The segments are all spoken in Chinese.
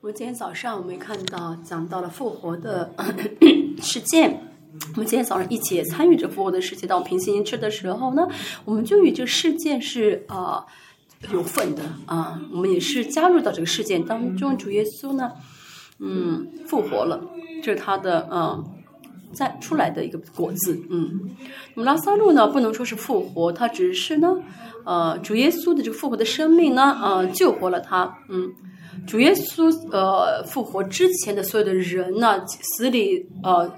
我们今天早上我们看到讲到了复活的 事件，我们今天早上一起参与着复活的事件。到平行吃的时候呢，我们就与这个事件是呃、有份的啊，我们也是加入到这个事件当中。主耶稣呢，嗯，复活了，这是他的嗯。再出来的一个果子，嗯，那么拉萨路呢，不能说是复活，他只是呢，呃，主耶稣的这个复活的生命呢，呃，救活了他，嗯，主耶稣呃复活之前的所有的人呢，死里呃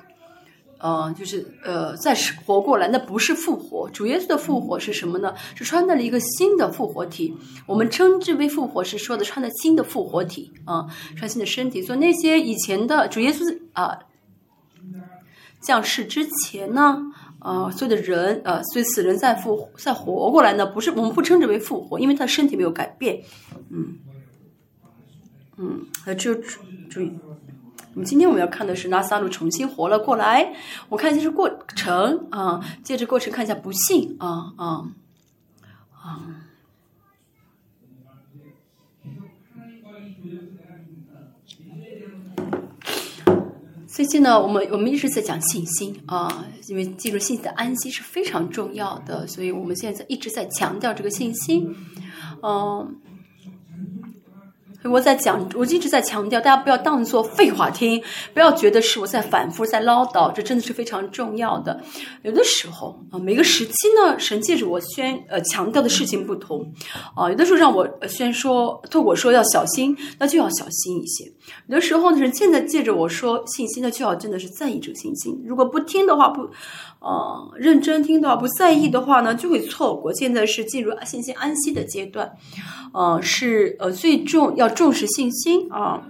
呃就是呃再活过来，那不是复活，主耶稣的复活是什么呢？是穿戴了一个新的复活体，我们称之为复活，是说的穿的新的复活体啊，穿新的身体，所以那些以前的主耶稣啊。降世之前呢，呃，所有的人，呃，所以死人再复再活过来呢，不是我们不称之为复活，因为他身体没有改变，嗯，嗯，呃，就注意，我们今天我们要看的是拉萨路重新活了过来，我看一下是过程啊，借着过程看一下不幸啊啊啊。最近呢，我们我们一直在讲信心啊，因为进入信心的安息是非常重要的，所以我们现在一直在强调这个信心，嗯。我在讲，我一直在强调，大家不要当做废话听，不要觉得是我在反复在唠叨，这真的是非常重要的。有的时候啊，每个时期呢，神借着我宣呃强调的事情不同啊，有的时候让我宣说，透过说要小心，那就要小心一些。有的时候呢，是现在借着我说信心，那就要真的是在意这个信心。如果不听的话，不呃认真听的话，不在意的话呢，就会错过。现在是进入信心安息的阶段，呃，是呃最重要。重视信心啊，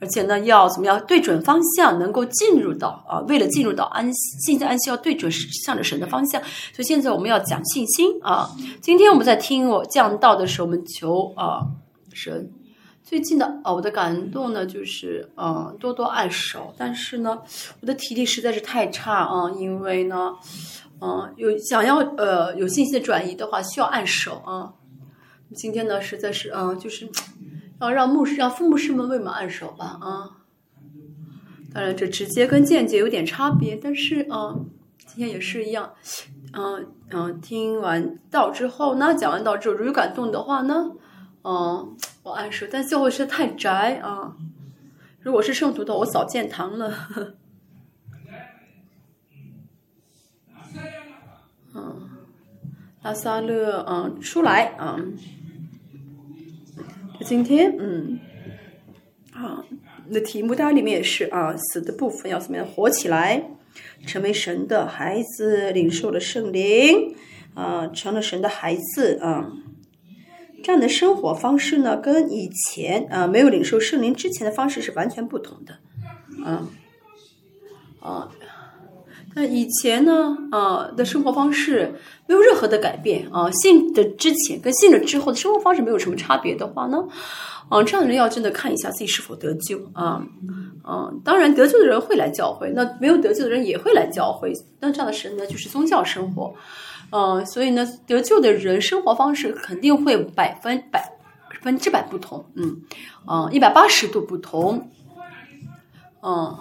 而且呢，要怎么样对准方向，能够进入到啊，为了进入到安信心安息，要对准向着神的方向。所以现在我们要讲信心啊。今天我们在听我讲道的时候，我们求啊神。最近的啊，我的感动呢，就是嗯，多多按手。但是呢，我的体力实在是太差啊，因为呢，嗯，有想要呃有信息的转移的话，需要按手啊。今天呢，实在是嗯，就是要让牧师、让副牧师们为我们按手吧啊。当然，这直接跟间接有点差别，但是啊，今天也是一样，嗯嗯，听完道之后呢，讲完道之后，如果有感动的话呢，嗯，我按手。但教会实在太宅啊，如果是圣徒的，我早建堂了。嗯，拉萨勒，嗯，出来，嗯。今天，嗯，啊，那题目当然里面也是啊，死的部分要怎么样活起来，成为神的孩子，领受了圣灵，啊，成了神的孩子啊，这样的生活方式呢，跟以前啊没有领受圣灵之前的方式是完全不同的，啊，啊。那以前呢，啊的生活方式没有任何的改变啊，信的之前跟信了之后的生活方式没有什么差别的话呢，啊，这样的人要真的看一下自己是否得救啊，啊，当然得救的人会来教会，那没有得救的人也会来教会，那这样的神呢就是宗教生活，嗯，所以呢得救的人生活方式肯定会百分百分之百不同，嗯，啊一百八十度不同，嗯。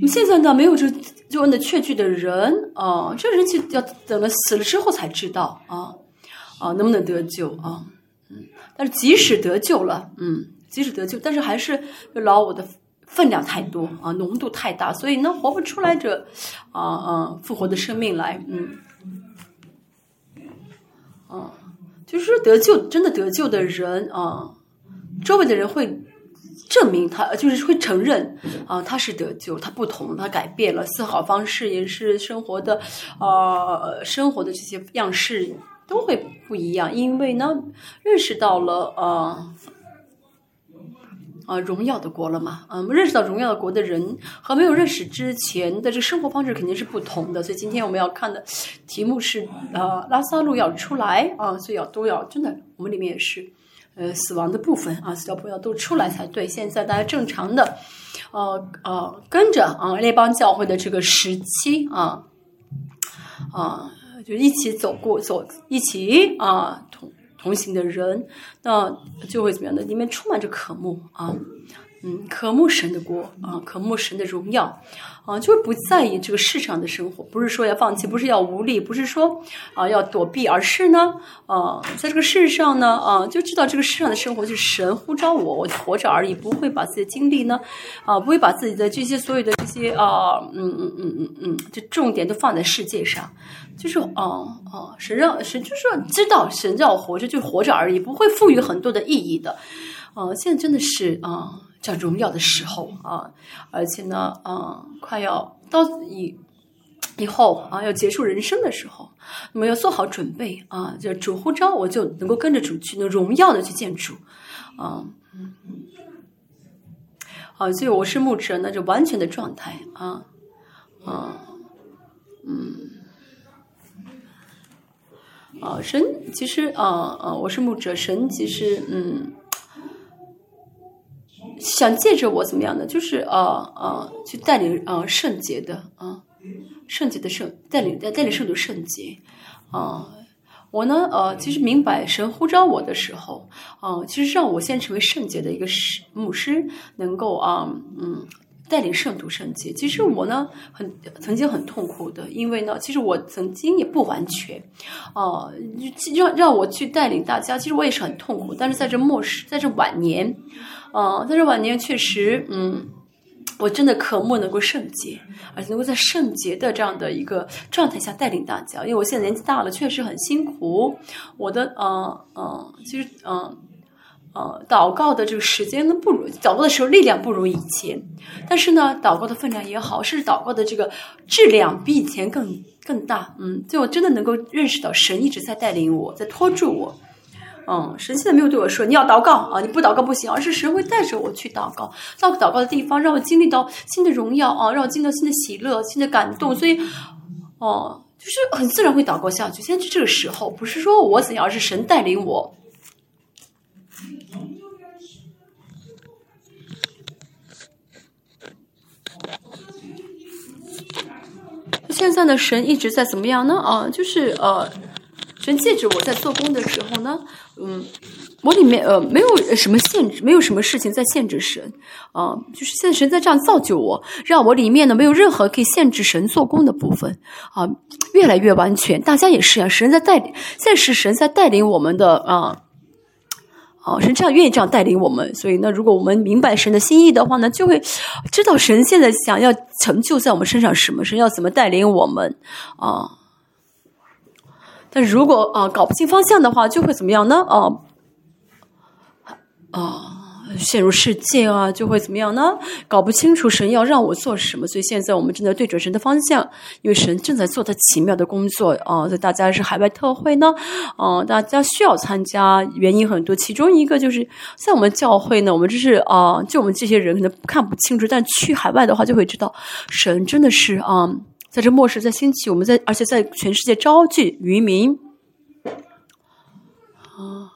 你现在呢，没有这救恩的确据的人啊，这人就要等了死了之后才知道啊啊，能不能得救啊？嗯，但是即使得救了，嗯，即使得救，但是还是老我的分量太多啊，浓度太大，所以呢，活不出来这啊啊复活的生命来，嗯，啊，就是得救真的得救的人啊，周围的人会。证明他就是会承认啊，他是得救，他不同，他改变了思考方式，也是生活的，呃，生活的这些样式都会不一样，因为呢，认识到了呃，啊，荣耀的国了嘛，嗯，认识到荣耀的国的人和没有认识之前的这生活方式肯定是不同的，所以今天我们要看的题目是呃，拉萨路要出来啊，所以要都要真的，我们里面也是。呃，死亡的部分啊，死掉朋友都出来才对。现在大家正常的，呃呃，跟着啊列邦教会的这个时期啊，啊，就一起走过走，一起啊同同行的人，那就会怎么样呢？里面充满着渴慕啊。嗯，渴慕神的国啊，渴慕神的荣耀啊，就是不在意这个世上的生活，不是说要放弃，不是要无力，不是说啊要躲避，而是呢，啊，在这个世上呢，啊，就知道这个世上的生活就是神呼召我，我活着而已，不会把自己的精力呢，啊，不会把自己的这些所有的这些啊，嗯嗯嗯嗯嗯，就重点都放在世界上，就是哦哦，神让神就是知道神让我活着就活着而已，不会赋予很多的意义的，啊，现在真的是啊。叫荣耀的时候啊，而且呢，啊，快要到以以后啊，要结束人生的时候，那么要做好准备啊，就主呼召，我就能够跟着主去，能荣耀的去见主，啊，嗯，啊，所以我是牧者，那就完全的状态啊，啊，嗯，啊，神其实啊啊，我是牧者，神其实嗯。想借着我怎么样的，就是呃呃，去带领呃圣洁的啊，圣洁的圣带领带带领圣徒圣洁啊。我呢呃，其实明白神呼召我的时候啊，其实让我先成为圣洁的一个师牧师，能够啊嗯带领圣徒圣洁。其实我呢很曾经很痛苦的，因为呢，其实我曾经也不完全哦，让让我去带领大家，其实我也是很痛苦。但是在这末世，在这晚年。嗯，但是晚年确实，嗯，我真的渴慕能够圣洁，而且能够在圣洁的这样的一个状态下带领大家。因为我现在年纪大了，确实很辛苦。我的，嗯嗯，其实，嗯嗯，祷告的这个时间呢，不如祷告的时候力量不如以前，但是呢，祷告的分量也好，甚至祷告的这个质量比以前更更大。嗯，就我真的能够认识到神一直在带领我，在拖住我。嗯，神现在没有对我说你要祷告啊，你不祷告不行，而是神会带着我去祷告，到祷告的地方，让我经历到新的荣耀啊，让我经历到新的喜乐、新的感动。所以，哦，就是很自然会祷告下去。现在就这个时候，不是说我怎样，而是神带领我。现在的神一直在怎么样呢？啊，就是呃。神借着我在做工的时候呢，嗯，我里面呃没有什么限制，没有什么事情在限制神，啊，就是现在神在这样造就我，让我里面呢没有任何可以限制神做工的部分，啊，越来越完全。大家也是啊，神在带领，现在是神在带领我们的啊，哦，神这样愿意这样带领我们，所以呢，如果我们明白神的心意的话呢，就会知道神现在想要成就在我们身上什么，神要怎么带领我们啊。但如果啊搞不清方向的话，就会怎么样呢？啊啊，陷入世界啊，就会怎么样呢？搞不清楚神要让我做什么，所以现在我们正在对准神的方向，因为神正在做他奇妙的工作啊。所以大家是海外特会呢，啊，大家需要参加，原因很多，其中一个就是在我们教会呢，我们就是啊，就我们这些人可能看不清楚，但去海外的话就会知道，神真的是啊。在这末世，在兴起，我们在，而且在全世界招聚渔民。啊，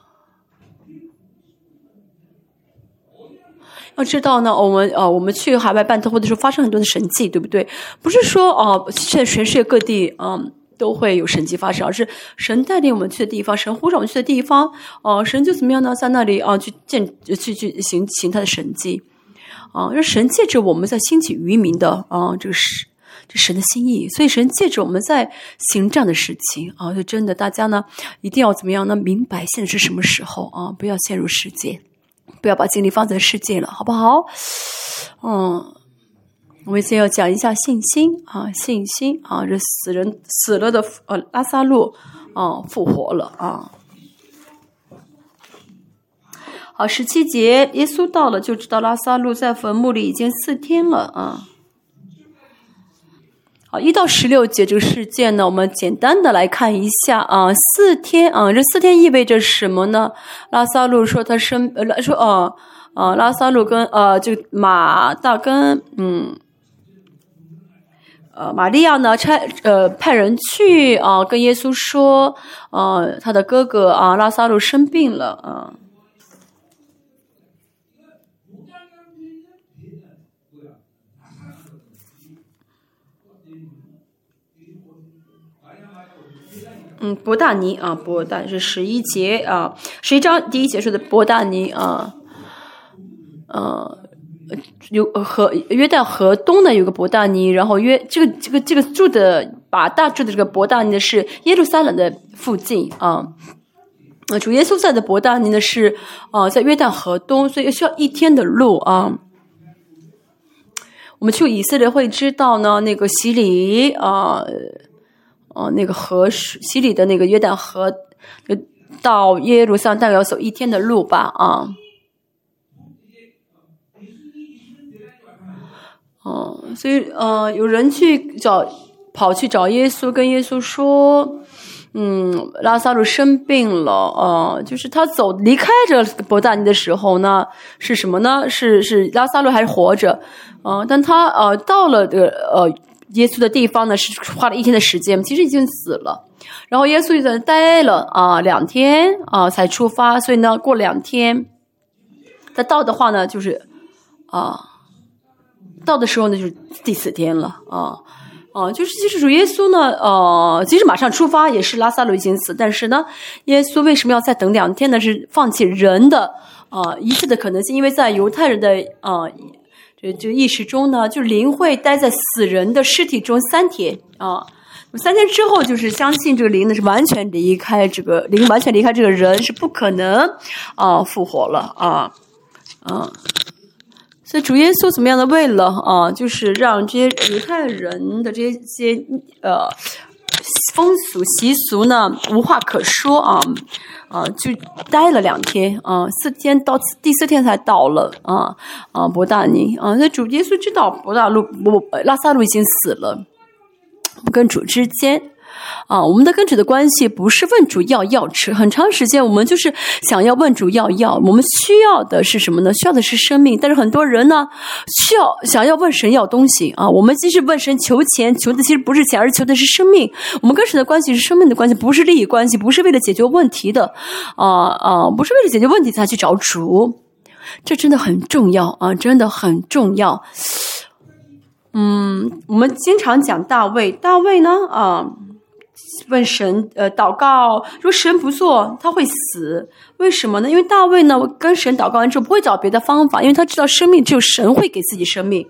要知道呢，我们呃，我们去海外办特会的时候，发生很多的神迹，对不对？不是说哦，现在全世界各地嗯都会有神迹发生，而是神带领我们去的地方，神呼召我们去的地方，哦，神就怎么样呢？在那里啊，去见去去行行他的神迹，啊，让神借着我们在兴起渔民的啊，这个是。这神的心意，所以神借着我们在行这样的事情啊，就真的大家呢一定要怎么样呢？明白现在是什么时候啊？不要陷入世界，不要把精力放在世界了，好不好？嗯，我们先要讲一下信心啊，信心啊，这死人死了的呃拉萨路啊复活了啊。好，十七节，耶稣到了就知道拉萨路在坟墓里已经四天了啊。好，一到十六节这个事件呢，我们简单的来看一下啊。四天啊，这四天意味着什么呢？拉萨路说他生呃说哦啊，拉萨路跟呃就马大跟嗯呃玛利亚呢差呃派人去啊跟耶稣说啊他的哥哥啊拉萨路生病了啊。嗯，伯大尼啊，伯大是十一节啊，十一章第一节说的伯大尼啊，呃，有河约旦河东呢有个伯大尼，然后约这个这个这个住的把大住的这个伯大尼呢是耶路撒冷的附近啊，啊，主耶稣在的伯大尼呢是啊在约旦河东，所以需要一天的路啊。我们去以色列会知道呢，那个洗礼啊。哦，那个河水洗礼的那个约旦河，到耶路撒冷大概要走一天的路吧？啊，哦，所以呃，有人去找，跑去找耶稣，跟耶稣说，嗯，拉萨路生病了，呃，就是他走离开这伯大尼的时候呢，是什么呢？是是拉萨路还是活着？啊，但他呃到了的呃。耶稣的地方呢是花了一天的时间，其实已经死了。然后耶稣就在那待了啊两天啊才出发，所以呢过两天，他到的话呢就是啊到的时候呢就是第四天了啊啊就是其实主耶稣呢呃即使马上出发也是拉萨路已经死，但是呢耶稣为什么要再等两天呢？是放弃人的啊一切的可能性，因为在犹太人的啊。这就意识中呢，就灵会待在死人的尸体中三天啊，三天之后就是相信这个灵呢是完全离开这个灵，完全离开这个人是不可能啊复活了啊啊，所以主耶稣怎么样的为了啊，就是让这些犹太人的这些些呃风俗习俗呢无话可说啊。啊，就待了两天啊，四天到第四天才到了啊啊，博大尼啊，那主耶稣知道博大路不拉萨路已经死了，跟主之间。啊，我们的跟主的关系不是问主要要吃，很长时间我们就是想要问主要要，我们需要的是什么呢？需要的是生命。但是很多人呢，需要想要问神要东西啊。我们即使问神求钱，求的其实不是钱，而求的是生命。我们跟神的关系是生命的关系，不是利益关系，不是为了解决问题的啊啊，不是为了解决问题才去找主。这真的很重要啊，真的很重要。嗯，我们经常讲大卫，大卫呢啊。问神，呃，祷告，如神不做，他会死。为什么呢？因为大卫呢，跟神祷告完之后，不会找别的方法，因为他知道生命只有神会给自己生命。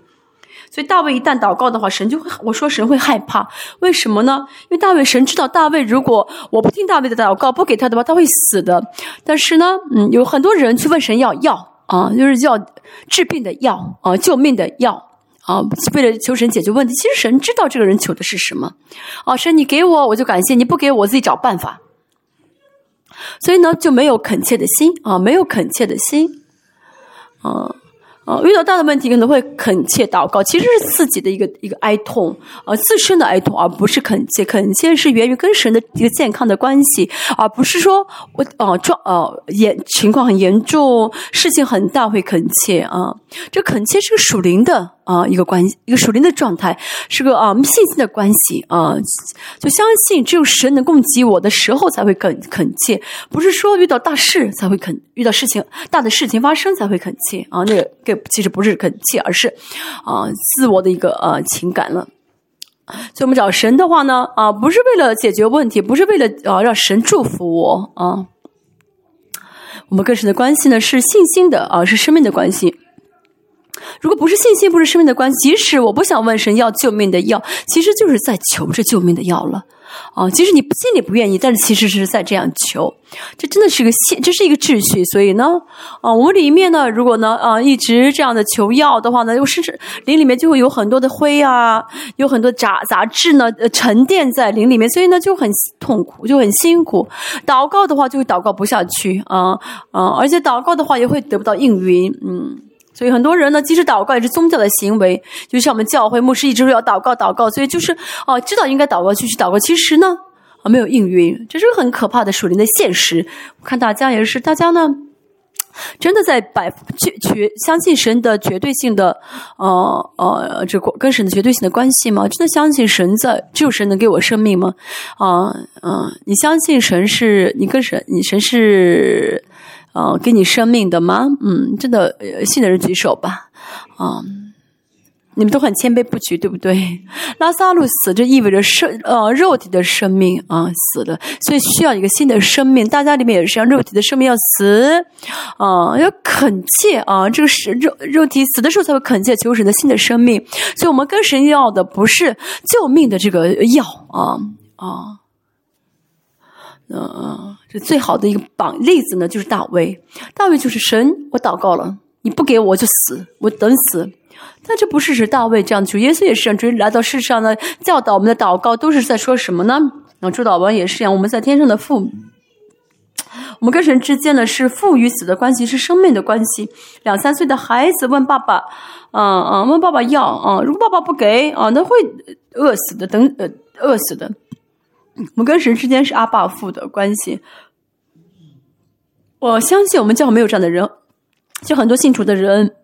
所以大卫一旦祷告的话，神就会，我说神会害怕。为什么呢？因为大卫神知道大卫，如果我不听大卫的祷告，不给他的话，他会死的。但是呢，嗯，有很多人去问神要药啊，就是要治病的药啊，救命的药。啊，为了求神解决问题，其实神知道这个人求的是什么。啊，神你给我，我就感谢；你不给我，我自己找办法。所以呢，就没有恳切的心啊，没有恳切的心，啊。啊，遇到大的问题可能会恳切祷告，其实是自己的一个一个哀痛，啊，自身的哀痛，而不是恳切。恳切是源于跟神的一个健康的关系，而不是说我哦状哦严情况很严重，事情很大会恳切啊。这恳切是个属灵的啊一个关系，一个属灵的状态，是个啊信心的关系啊，就相信只有神能供给我的时候才会恳恳切，不是说遇到大事才会恳，遇到事情大的事情发生才会恳切啊，那个 给。其实不是恳切，而是啊自我的一个呃情感了。所以我们找神的话呢，啊不是为了解决问题，不是为了啊让神祝福我啊。我们跟神的关系呢是信心的啊，是生命的关系。如果不是信心，不是生命的关系，即使我不想问神要救命的药，其实就是在求这救命的药了。啊，即使你心里不愿意，但是其实是在这样求，这真的是个信，这是一个秩序。所以呢，啊，我们里面呢，如果呢，啊，一直这样的求药的话呢，又甚至灵里面就会有很多的灰啊，有很多杂杂质呢，呃，沉淀在灵里面，所以呢就很痛苦，就很辛苦。祷告的话就会祷告不下去啊啊，而且祷告的话也会得不到应允，嗯。所以很多人呢，即使祷告也是宗教的行为，就像我们教会牧师一直说要祷告祷告，所以就是哦，知道应该祷告就去祷告，其实呢啊没有应允，这是很可怕的属灵的现实。我看大家也是，大家呢真的在百绝绝相信神的绝对性的呃呃这跟神的绝对性的关系吗？真的相信神在只有神能给我生命吗？啊啊，你相信神是你跟神你神是？啊，给你生命的吗？嗯，真的信的人举手吧。啊，你们都很谦卑不屈，对不对？拉萨路死，这意味着生呃肉体的生命啊死了，所以需要一个新的生命。大家里面也是，让肉体的生命要死啊，要恳切啊，这个是肉肉体死的时候才会恳切求神的新的生命。所以我们跟神要的不是救命的这个药啊啊，嗯，这最好的一个榜例子呢，就是大卫。大卫就是神，我祷告了，你不给我就死，我等死。但这不是指大卫这样主耶稣也是这样，来到世上呢，教导我们的祷告都是在说什么呢？那，主祷文也是一样，我们在天上的父，我们跟神之间呢是父与子的关系，是生命的关系。两三岁的孩子问爸爸，嗯嗯，问爸爸要啊，如果爸爸不给啊，那会饿死的，等呃饿死的。我们跟神之间是阿爸父的关系。我相信我们教会没有这样的人，就很多信主的人。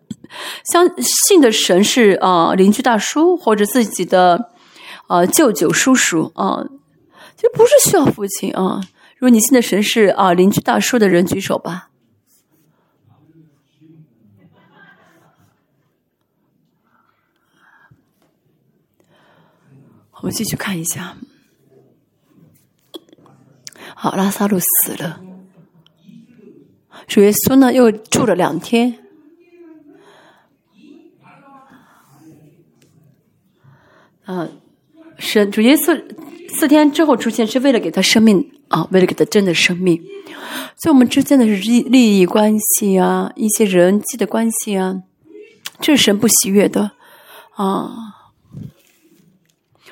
相信的神是啊，邻居大叔或者自己的啊舅舅叔叔啊，就不是需要父亲啊。如果你信的神是啊邻居大叔的人，举手吧。我们继续看一下。好，拉萨路死了，主耶稣呢又住了两天。嗯，神主耶稣四天之后出现，是为了给他生命啊，为了给他真的生命。所以，我们之间的利利益关系啊，一些人际的关系啊，这是神不喜悦的啊。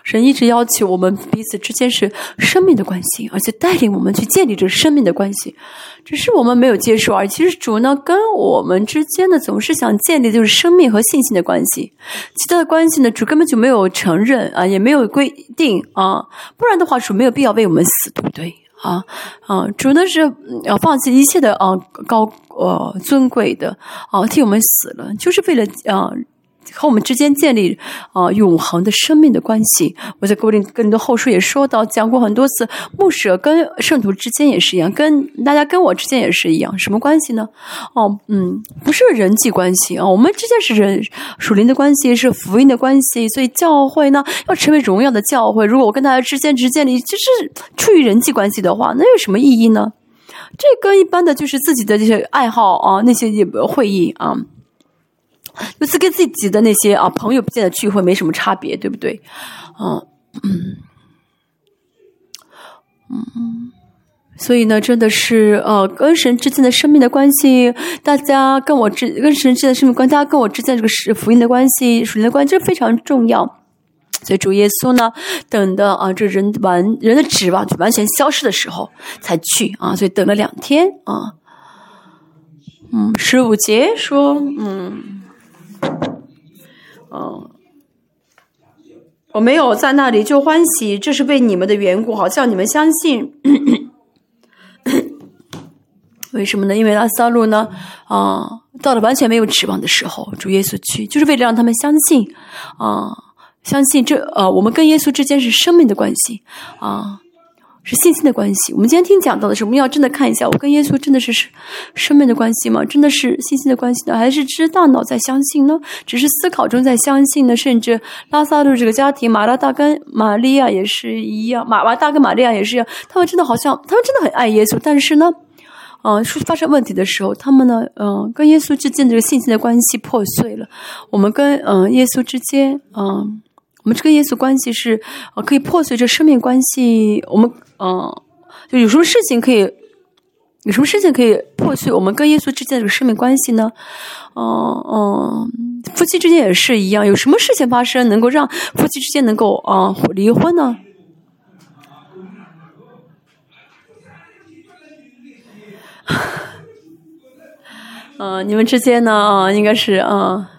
神一直要求我们彼此之间是生命的关系，而且带领我们去建立这生命的关系，只是我们没有接受而已。其实主呢，跟我们之间呢，总是想建立就是生命和信心的关系，其他的关系呢，主根本就没有承认啊，也没有规定啊，不然的话，主没有必要为我们死，对不对？啊啊，主呢是要放弃一切的啊高呃尊贵的啊，替我们死了，就是为了啊。和我们之间建立啊永恒的生命的关系。我在格林格林的后书也说到，讲过很多次，牧舍跟圣徒之间也是一样，跟大家跟我之间也是一样，什么关系呢？哦，嗯，不是人际关系啊，我们之间是人属灵的关系，是福音的关系。所以教会呢，要成为荣耀的教会。如果我跟大家之间只建立就是出于人际关系的话，那有什么意义呢？这跟一般的就是自己的这些爱好啊，那些也会议啊。就是跟自己的那些啊朋友之间的聚会没什么差别，对不对？啊嗯嗯，所以呢，真的是呃，跟神之间的生命的关系，大家跟我之跟神之间的生命关，大家跟我之间这个是福音的关系、属灵的关系，这非常重要。所以主耶稣呢，等的啊，这人完人的指望就完全消失的时候才去啊，所以等了两天啊。嗯，十五节说，嗯。嗯，我没有在那里就欢喜，这是为你们的缘故，好叫你们相信。为什么呢？因为拉萨路呢，啊，到了完全没有指望的时候，主耶稣去，就是为了让他们相信，啊，相信这，呃，我们跟耶稣之间是生命的关系，啊。是信心的关系。我们今天听讲到的是，我们要真的看一下，我跟耶稣真的是是生命的关系吗？真的是信心的关系呢，还是只大脑在相信呢？只是思考中在相信呢？甚至拉萨路这个家庭，马拉大跟玛利亚也是一样，马马大跟玛利亚也是一样，他们真的好像，他们真的很爱耶稣，但是呢，嗯，发生问题的时候，他们呢，嗯，跟耶稣之间这个信心的关系破碎了。我们跟嗯耶稣之间，嗯。我们这个耶稣关系是，呃，可以破碎这生命关系。我们，嗯，就有什么事情可以，有什么事情可以破碎我们跟耶稣之间的这个生命关系呢？嗯嗯，夫妻之间也是一样。有什么事情发生能够让夫妻之间能够啊离婚呢？嗯，你们之间呢？啊，应该是啊。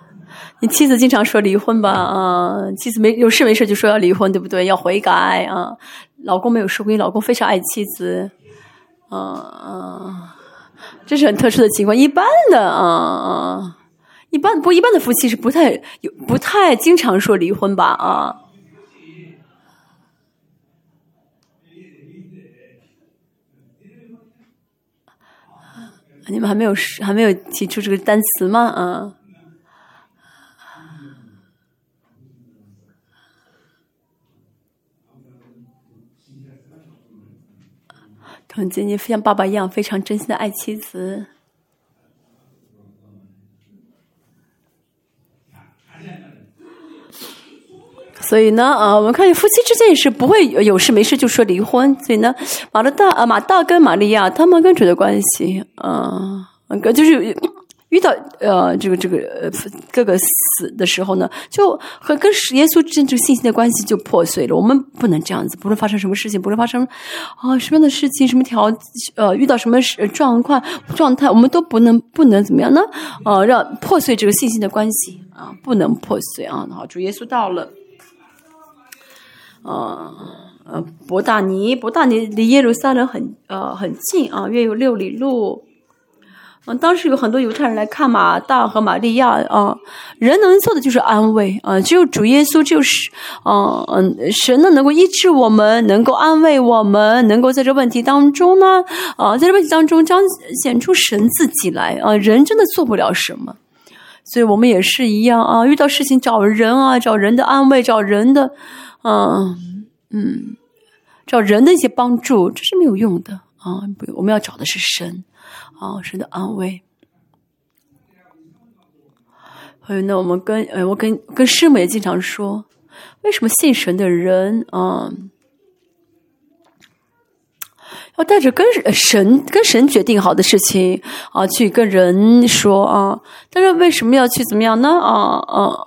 你妻子经常说离婚吧，啊，妻子没有事没事就说要离婚，对不对？要悔改啊。老公没有说过，你老公非常爱妻子，啊啊，这是很特殊的情况。一般的啊啊，一般不一般的夫妻是不太有不太经常说离婚吧，啊。你们还没有还没有提出这个单词吗？啊。很坚定，像爸爸一样非常真心的爱妻子。所以呢，啊，我们看夫妻之间也是不会有事没事就说离婚。所以呢，马勒大啊，马大跟玛利亚他们跟主的关系，啊，就是。遇到呃这个这个呃哥哥死的时候呢，就和跟耶稣之间这个信心的关系就破碎了。我们不能这样子，不论发生什么事情，不论发生啊什么样的事情，什么条呃遇到什么状况状态，我们都不能不能怎么样呢？呃，让破碎这个信心的关系啊，不能破碎啊。好，主耶稣到了，呃呃伯大尼，伯大尼离耶路撒冷很呃很近啊，约有六里路。嗯，当时有很多犹太人来看马大和玛利亚啊，人能做的就是安慰啊，只有主耶稣就是，嗯嗯，神呢能够医治我们，能够安慰我们，能够在这问题当中呢，啊，在这问题当中彰显出神自己来啊，人真的做不了什么，所以我们也是一样啊，遇到事情找人啊，找人的安慰，找人的，嗯嗯，找人的一些帮助，这是没有用的啊，不，我们要找的是神。啊，神的安慰。还有呢，我们跟呃，我跟跟师母也经常说，为什么信神的人啊，要带着跟神跟神决定好的事情啊，去跟人说啊？但是为什么要去怎么样呢？啊啊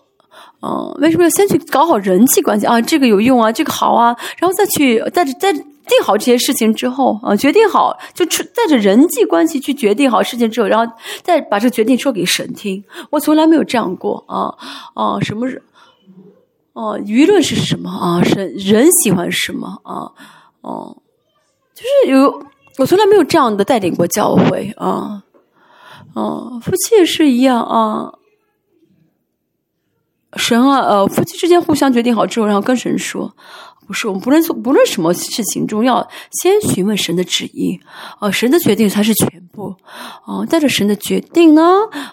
啊！为什么要先去搞好人际关系啊？这个有用啊，这个好啊，然后再去带着带。定好这些事情之后啊，决定好就带着人际关系去决定好事情之后，然后再把这决定说给神听。我从来没有这样过啊啊！什么是哦？舆论是什么啊？神人喜欢什么啊？哦，就是有我从来没有这样的带领过教会啊啊！夫妻也是一样啊。神啊，呃，夫妻之间互相决定好之后，然后跟神说。不是，我们不论做不论什么事情中，要先询问神的旨意，啊，神的决定才是全部，啊，带着神的决定呢，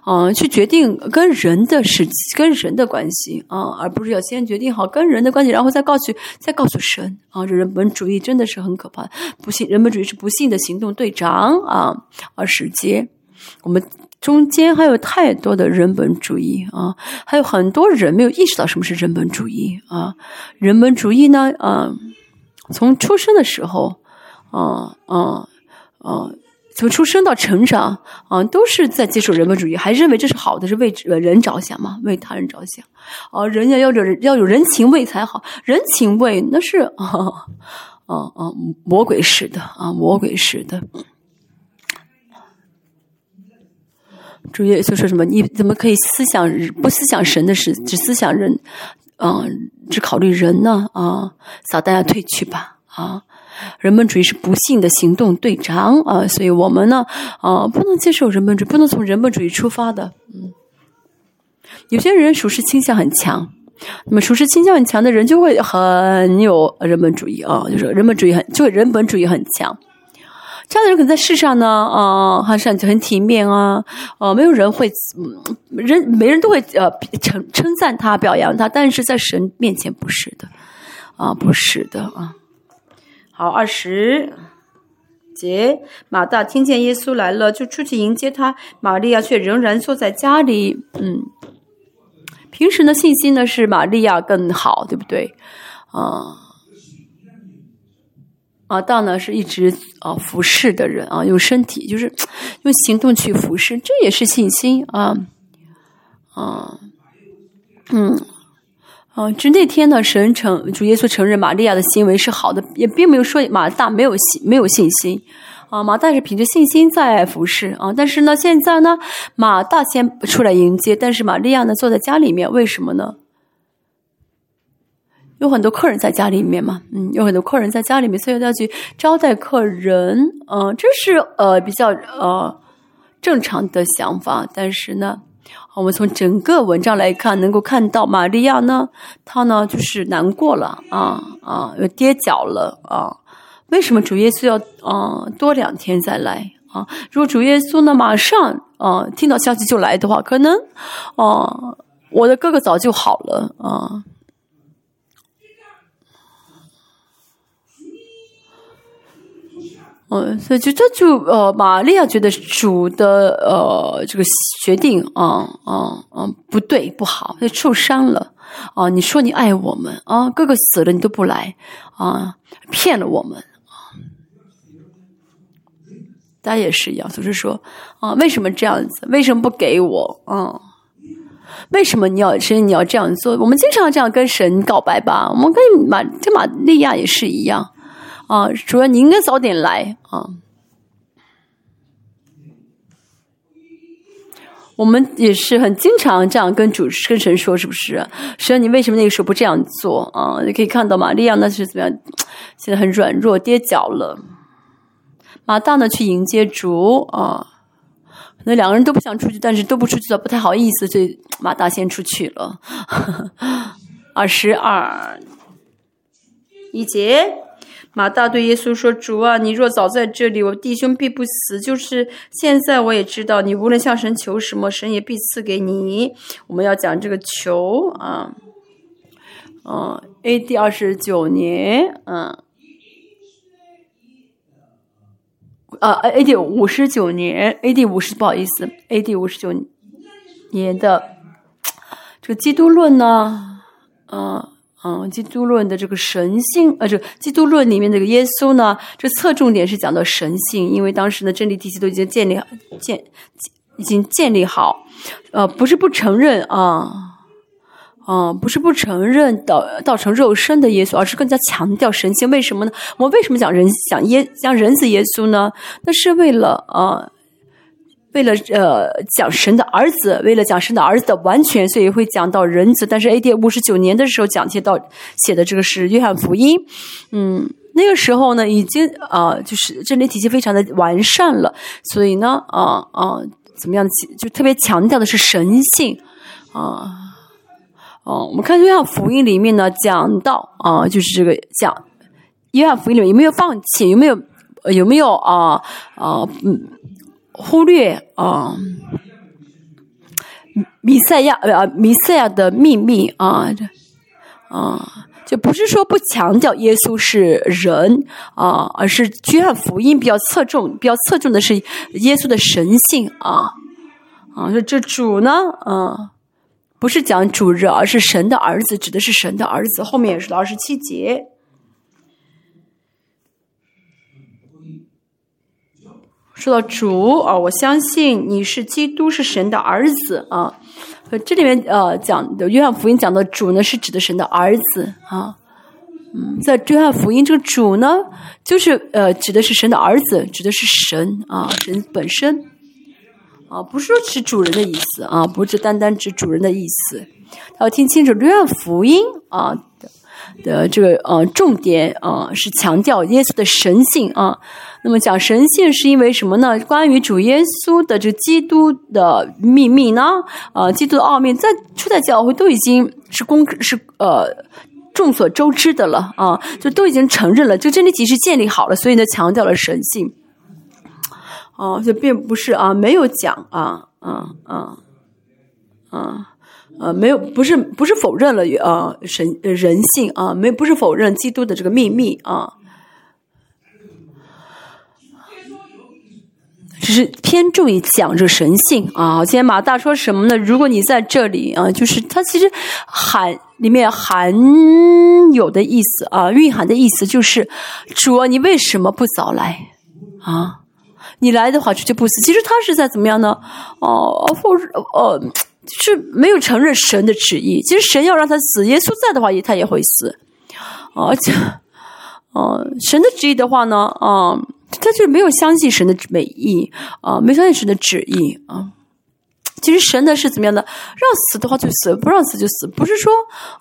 啊，去决定跟人的事，跟人的关系，啊，而不是要先决定好跟人的关系，然后再告诉再告诉神，啊，这人本主义真的是很可怕，不信人本主义是不幸的行动队长啊，而使节，我们。中间还有太多的人本主义啊，还有很多人没有意识到什么是人本主义啊。人本主义呢，啊，从出生的时候，啊啊啊，从出生到成长啊，都是在接受人本主义，还认为这是好的，是为人着想嘛，为他人着想啊。人家要有要有人情味才好，人情味那是 啊啊啊，魔鬼式的啊，魔鬼式的。主耶稣说什么？你怎么可以思想不思想神的事，只思想人？嗯，只考虑人呢？啊，撒旦要退去吧！啊，人本主义是不幸的行动队长啊！所以我们呢，啊，不能接受人本主义，不能从人本主义出发的。嗯，有些人属实倾向很强，那么属实倾向很强的人就会很有人本主义啊，就是人本主义很，就人本主义很强。这样的人可能在世上呢，啊，还是很体面啊，呃，没有人会，嗯人没人都会呃称称赞他、表扬他，但是在神面前不是的，啊，不是的啊。好，二十节，马大听见耶稣来了，就出去迎接他，玛利亚却仍然坐在家里。嗯，平时呢，信心呢是玛利亚更好，对不对？啊。啊，大呢是一直啊服侍的人啊，用身体就是 用行动去服侍，这也是信心啊啊嗯啊，就那天呢，神承主耶稣承认玛利亚的行为是好的，也并没有说马大没有信没有信心啊，马大是凭着信心在服侍啊，但是呢，现在呢，马大先出来迎接，但是玛利亚呢坐在家里面，为什么呢？有很多客人在家里面嘛，嗯，有很多客人在家里面，所以要去招待客人，嗯，这是呃比较呃正常的想法。但是呢，我们从整个文章来看，能够看到玛利亚呢，她呢就是难过了啊啊，又跌脚了啊。为什么主耶稣要啊多两天再来啊？如果主耶稣呢马上啊听到消息就来的话，可能啊我的哥哥早就好了啊。嗯，所以就这就呃，玛利亚觉得主的呃这个决定啊啊啊不对不好，就受伤了啊！你说你爱我们啊，哥哥死了你都不来啊，骗了我们啊！大家也是一样，总是说啊，为什么这样子？为什么不给我？啊？为什么你要神你要这样做？我们经常这样跟神告白吧？我们跟玛这玛利亚也是一样。啊，主要你应该早点来啊！我们也是很经常这样跟主跟神说，是不是？神，你为什么那个时候不这样做啊？你可以看到玛利亚那是怎么样？现在很软弱，跌脚了。马大呢去迎接主啊，那两个人都不想出去，但是都不出去了不太好意思，所以马大先出去了。二十二一节。马大对耶稣说：“主啊，你若早在这里，我弟兄必不死。就是现在，我也知道，你无论向神求什么，神也必赐给你。我们要讲这个求啊，嗯，A.D. 二十九年，嗯，啊，A.D. 五十九年，A.D. 五十，不好意思，A.D. 五十九年的这个基督论呢，嗯。”嗯，基督论的这个神性，呃，这基督论里面这个耶稣呢，这侧重点是讲到神性，因为当时的真理体系都已经建立建，已经建立好，呃，不是不承认啊，啊，不是不承认的道成肉身的耶稣，而是更加强调神性。为什么呢？我们为什么讲人讲耶讲人子耶稣呢？那是为了啊。为了呃讲神的儿子，为了讲神的儿子的完全，所以会讲到人子。但是 A.D. 五十九年的时候讲写到写的这个是约翰福音，嗯，那个时候呢已经啊就是真理体系非常的完善了，所以呢啊啊怎么样就特别强调的是神性啊哦，我们看约翰福音里面呢讲到啊就是这个讲约翰福音里面有没有放弃，有没有有没有啊啊嗯。忽略啊，弥赛亚呃，弥赛亚的秘密啊，啊，就不是说不强调耶稣是人啊，而是约翰福音比较侧重，比较侧重的是耶稣的神性啊啊，说这主呢，嗯，不是讲主人，而是神的儿子，指的是神的儿子。后面也是二十七节。说到主啊，我相信你是基督，是神的儿子啊。这里面呃讲的约翰福音讲的主呢，是指的神的儿子啊。嗯，在约翰福音这个主呢，就是呃指的是神的儿子，指的是神啊，神本身啊，不是说指主人的意思啊，不是单单指主人的意思。要听清楚约翰福音啊。的这个呃重点啊是强调耶稣的神性啊，那么讲神性是因为什么呢？关于主耶稣的这基督的秘密呢？啊，基督的奥秘在初代教会都已经是公是呃众所周知的了啊，就都已经承认了，这真理体系建立好了，所以呢强调了神性，哦，就并不是啊没有讲啊啊啊啊。呃，没有，不是，不是否认了啊，神人性啊，没不是否认基督的这个秘密啊，只是偏重于讲这神性啊。今天马大说什么呢？如果你在这里啊，就是他其实含里面含有的意思啊，蕴含的意思就是主，你为什么不早来啊？你来的话，就就不死。其实他是在怎么样呢？哦，否呃。是没有承认神的旨意。其实神要让他死，耶稣在的话，他也会死。而且，哦，神的旨意的话呢，啊，他就没有相信神的美意啊，没相信神的旨意啊。其实神的是怎么样的？让死的话就死，不让死就死，不是说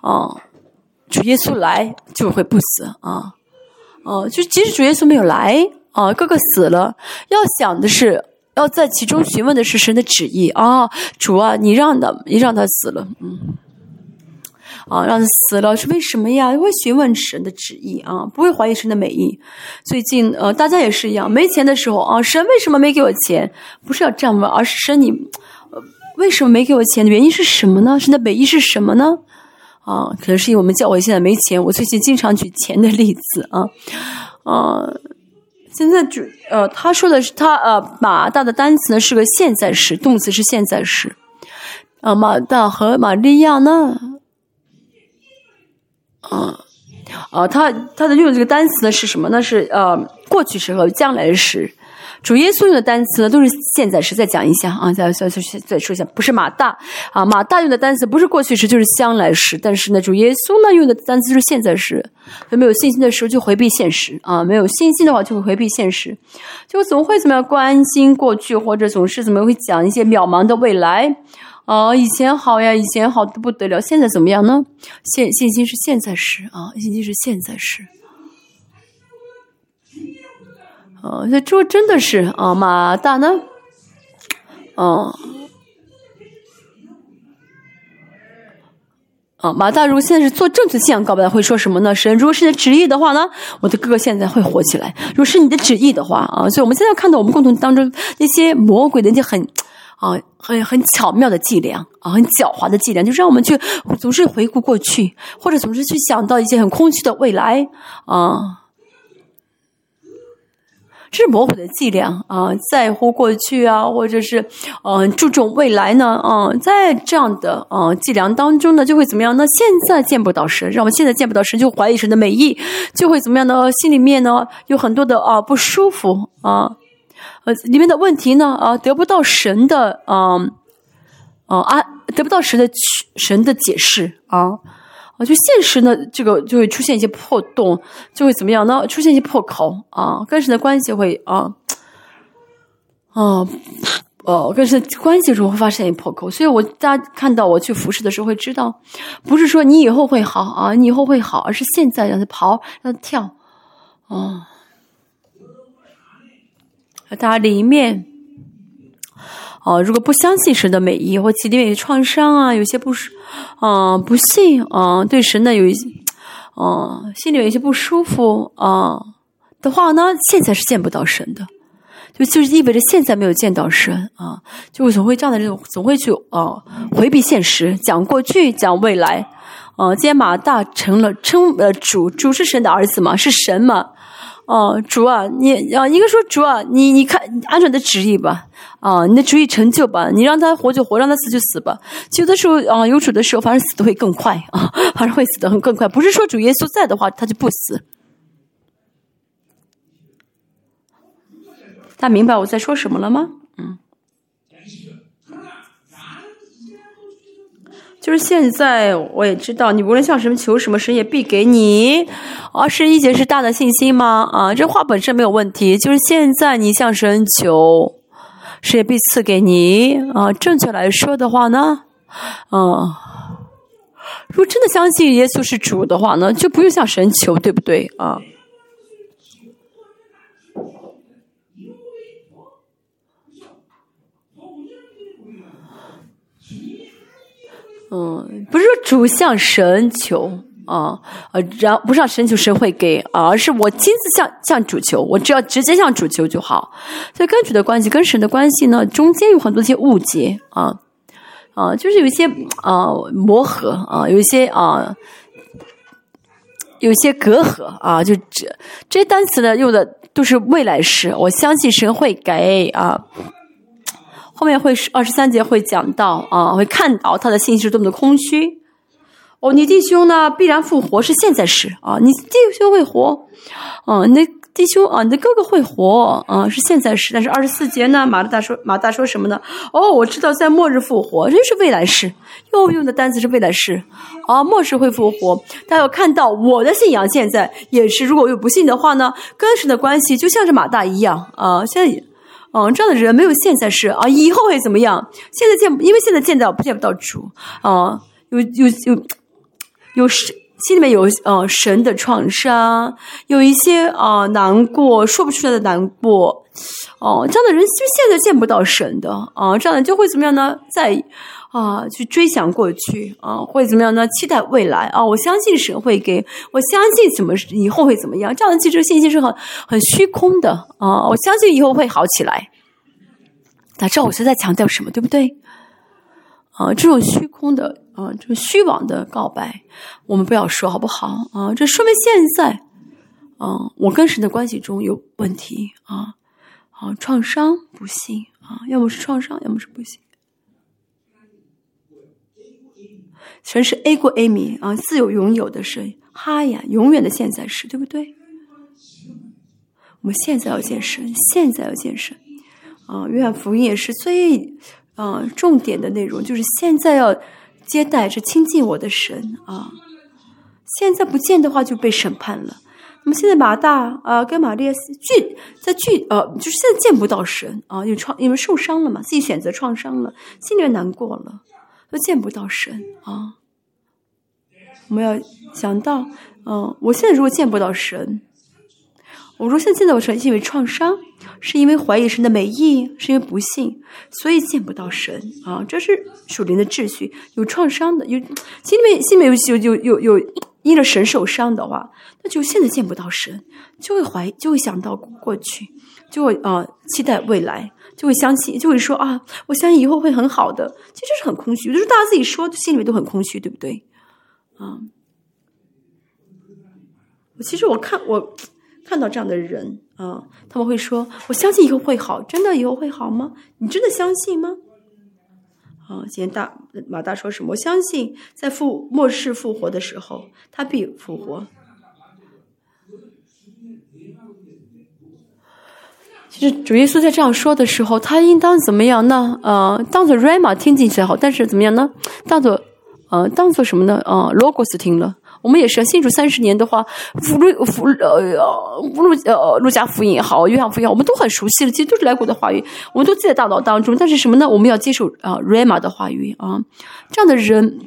啊，主耶稣来就会不死啊。哦，就即使主耶稣没有来啊，哥哥死了，要想的是。要在其中询问的是神的旨意啊，主啊，你让的，你让他死了，嗯，啊，让他死了是为什么呀？会询问神的旨意啊，不会怀疑神的美意。最近呃，大家也是一样，没钱的时候啊，神为什么没给我钱？不是要这样问，而是神你为什么没给我钱的？原因是什么呢？神的美意是什么呢？啊，可能是因为我们教会现在没钱。我最近经常举钱的例子啊，啊。现在主呃，他说的是他呃，马大的单词呢是个现在时，动词是现在时。呃，马大和玛利亚呢？嗯，啊，他他的用这个单词呢是什么呢？是呃，过去时和将来时。主耶稣用的单词呢，都是现在时。再讲一下啊，再再再再说一下，不是马大啊，马大用的单词不是过去时就是将来时。但是呢，主耶稣呢用的单词是现在时。没有信心的时候就回避现实啊，没有信心的话就会回避现实，就总会怎么样关心过去，或者总是怎么会讲一些渺茫的未来啊？以前好呀，以前好的不得了，现在怎么样呢？现信心是现在时啊，信心是现在时。哦，这这真的是啊，马大呢？哦，啊，马大如果现在是做正确信仰告白，会说什么呢？神，如果是你的旨意的话呢，我的哥哥现在会火起来。如果是你的旨意的话啊，所以我们现在看到我们共同当中那些魔鬼的那些很啊很很巧妙的伎俩啊，很狡猾的伎俩，就是让我们去总是回顾过去，或者总是去想到一些很空虚的未来啊。这是模糊的伎俩啊，在乎过去啊，或者是嗯注重未来呢啊，在这样的啊伎俩当中呢，就会怎么样呢？现在见不到神，让我们现在见不到神，就怀疑神的美意，就会怎么样呢？心里面呢有很多的啊不舒服啊，呃里面的问题呢啊得不到神的啊啊得不到神的神的解释啊。啊，就现实呢，这个就会出现一些破洞，就会怎么样呢？出现一些破口啊，跟神的关系会啊，啊，哦，跟神关系中会发生一些破口。所以我大家看到我去服侍的时候会知道，不是说你以后会好啊，你以后会好，而是现在让他跑，让他跳，啊，它里面。哦，如果不相信神的美意，或其里面有创伤啊，有些不是，啊，不信啊，对神呢有一些，啊，心里有一些不舒服啊的话呢，现在是见不到神的，就就是意味着现在没有见到神啊，就总会这样的这种，总会去啊回避现实，讲过去，讲未来，啊，今天马大成了称呃主，主是神的儿子嘛，是神嘛。哦，主啊，你啊，应该说主啊，你你看按照你的旨意吧，啊，你的旨意成就吧，你让他活就活，让他死就死吧。有的时候啊，有主的时候，反正死的会更快啊，反正会死的很更快。不是说主耶稣在的话，他就不死。大家明白我在说什么了吗？嗯。就是现在，我也知道，你无论向什么求什么，神也必给你。啊，是一节是大的信心吗？啊，这话本身没有问题。就是现在你向神求，神也必赐给你。啊，正确来说的话呢，啊，如果真的相信耶稣是主的话呢，就不用向神求，对不对？啊。嗯，不是说主向神求啊，呃，然不是让神求神会给啊，而是我亲自向向主求，我只要直接向主求就好。所以跟主的关系跟神的关系呢，中间有很多些误解啊啊，就是有一些啊磨合啊，有一些啊有些隔阂啊，就这这些单词呢用的都是未来式，我相信神会给啊。后面会二十三节会讲到啊，会看到他的信息是多么的空虚。哦，你弟兄呢必然复活是现在时啊，你弟兄会活，啊，你弟兄啊，你的哥哥会活啊，是现在时。但是二十四节呢，马大说马大说什么呢？哦，我知道在末日复活，这是未来时，又用的单词是未来时啊，末世会复活。大家要看到我的信仰现在也是，如果有不信的话呢，跟神的关系就像是马大一样啊，现在。嗯，这样的人没有现在是啊，以后会怎么样？现在见，因为现在见到见不到主啊，有有有有神心里面有呃神的创伤，有一些啊难过说不出来的难过哦，这样的人就现在见不到神的啊，这样的就会怎么样呢？在。啊，去追想过去啊，会怎么样呢？期待未来啊，我相信神会给我相信怎么以后会怎么样？这样的其实信心是很很虚空的啊，我相信以后会好起来。大家知道我是在强调什么，对不对？啊，这种虚空的啊，这种虚妄的告白，我们不要说好不好啊？这说明现在啊，我跟神的关系中有问题啊，啊，创伤、不幸啊，要么是创伤，要么是不幸。全是 A 过 A 米啊，自有拥有的神，哈呀，永远的现在时，对不对？我们现在要见神，现在要见神啊！约翰福音也是最啊重点的内容，就是现在要接待这亲近我的神啊！现在不见的话就被审判了。那么现在马大啊跟玛利亚拒在拒呃，就是现在见不到神啊，因为创因为受伤了嘛，自己选择创伤了，心里难过了。都见不到神啊！我们要想到，嗯，我现在如果见不到神，我说现在见到神，是因为创伤，是因为怀疑神的美意，是因为不幸，所以见不到神啊！这是属灵的秩序。有创伤的，有心里面心里面有有有有因着神受伤的话，那就现在见不到神，就会怀就会想到过去，就会啊期待未来。就会相信，就会说啊，我相信以后会很好的。其实是很空虚，就是大家自己说，心里面都很空虚，对不对？啊，我其实我看我看到这样的人啊，他们会说，我相信以后会好，真的以后会好吗？你真的相信吗？啊，今天大马大说什么？我相信在复末世复活的时候，他必复活。其实主耶稣在这样说的时候，他应当怎么样呢？呃，当做 rama 听进去好，但是怎么样呢？当做呃，当做什么呢？呃，logos 听了。我们也是信主三十年的话，福禄福呃，路呃，路加福音也好，约翰福音，我们都很熟悉了，其实都是来过的话语，我们都记在大脑当中。但是什么呢？我们要接受啊，rama 的话语啊，这样的人。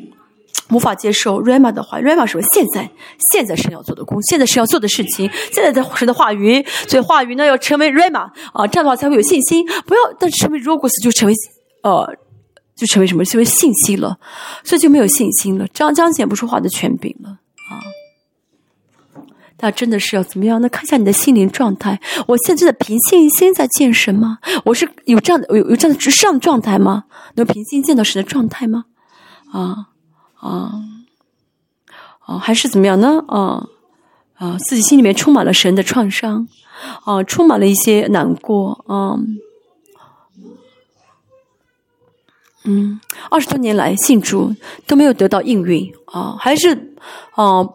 无法接受 Rama 的话，Rama 什么？现在，现在是要做的工，现在是要做的事情，现在在神的话语，所以话语呢要成为 Rama 啊，这样的话才会有信心。不要，但是成为 Rogos 就成为呃，就成为什么？成为信息了，所以就没有信心了，彰彰显不出话的权柄了。那真的是要怎么样？呢看一下你的心灵状态，我现在的平静心在见神吗？我是有这样的有有这样的直上状态吗？能平静见到神的状态吗？啊？啊，啊，还是怎么样呢？啊，啊，自己心里面充满了神的创伤，啊，充满了一些难过，啊，嗯，二十多年来信主都没有得到应允，啊，还是啊，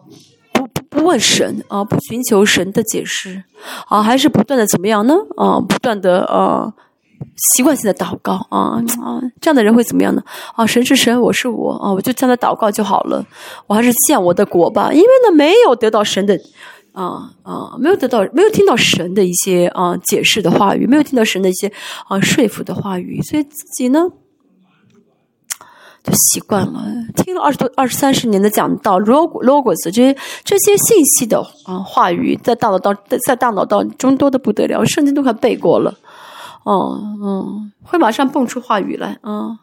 不问神，啊，不寻求神的解释，啊，还是不断的怎么样呢？啊，不断的啊。习惯性的祷告啊啊，这样的人会怎么样呢？啊，神是神，我是我啊，我就这样祷告就好了。我还是建我的国吧，因为呢，没有得到神的啊啊，没有得到，没有听到神的一些啊解释的话语，没有听到神的一些啊说服的话语，所以自己呢就习惯了。听了二十多、二十三十年的讲道，log logos 这些这些信息的啊话语，在大脑当在大脑当中多的不得了，圣经都快背过了。哦，嗯，会马上蹦出话语来啊。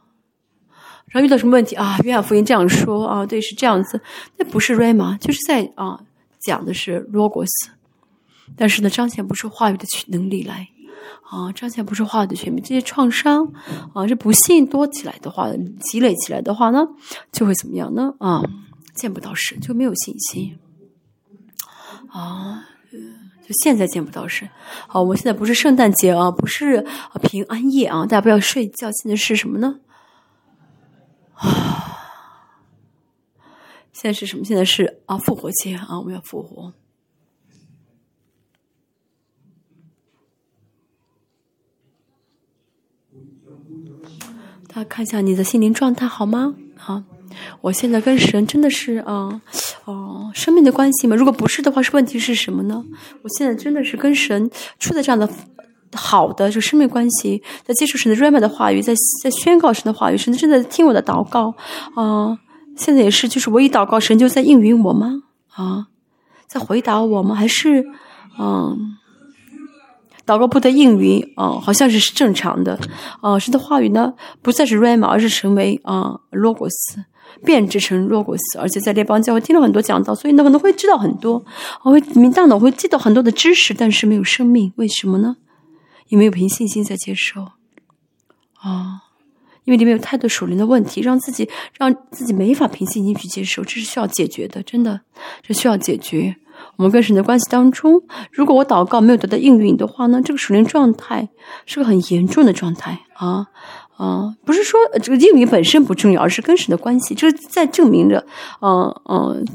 然后遇到什么问题啊？约翰福音这样说啊，对，是这样子。那不是 rama，就是在啊讲的是 logos，但是呢，彰显不出话语的能力来啊，彰显不是话语的权柄。这些创伤啊，这不幸多起来的话，积累起来的话呢，就会怎么样呢？啊，见不到神，就没有信心啊。就现在见不到神，好，我们现在不是圣诞节啊，不是平安夜啊，大家不要睡觉。现在是什么呢？啊，现在是什么？现在是啊，复活节啊，我们要复活。大家看一下你的心灵状态好吗？好。我现在跟神真的是啊，哦，生命的关系吗？如果不是的话，是问题是什么呢？我现在真的是跟神处在这样的好的就生命关系，在接受神的 rama 的话语，在在宣告神的话语，神正在听我的祷告啊。现在也是，就是我一祷告，神就在应允我吗？啊，在回答我吗？还是嗯，祷告不得应允啊？好像是是正常的啊。神的话语呢，不再是 rama，而是成为啊 logos。变质成弱果斯，而且在列邦教会听了很多讲道，所以呢可能会知道很多，我会明大脑会记到很多的知识，但是没有生命，为什么呢？因为有凭信心在接受啊，因为里面有太多属灵的问题，让自己让自己没法凭信心去接受，这是需要解决的，真的，这需要解决。我们跟神的关系当中，如果我祷告没有得到应允的话呢，这个属灵状态是个很严重的状态啊啊！不是说这个应允本身不重要，而是跟神的关系，这是在证明着，嗯嗯，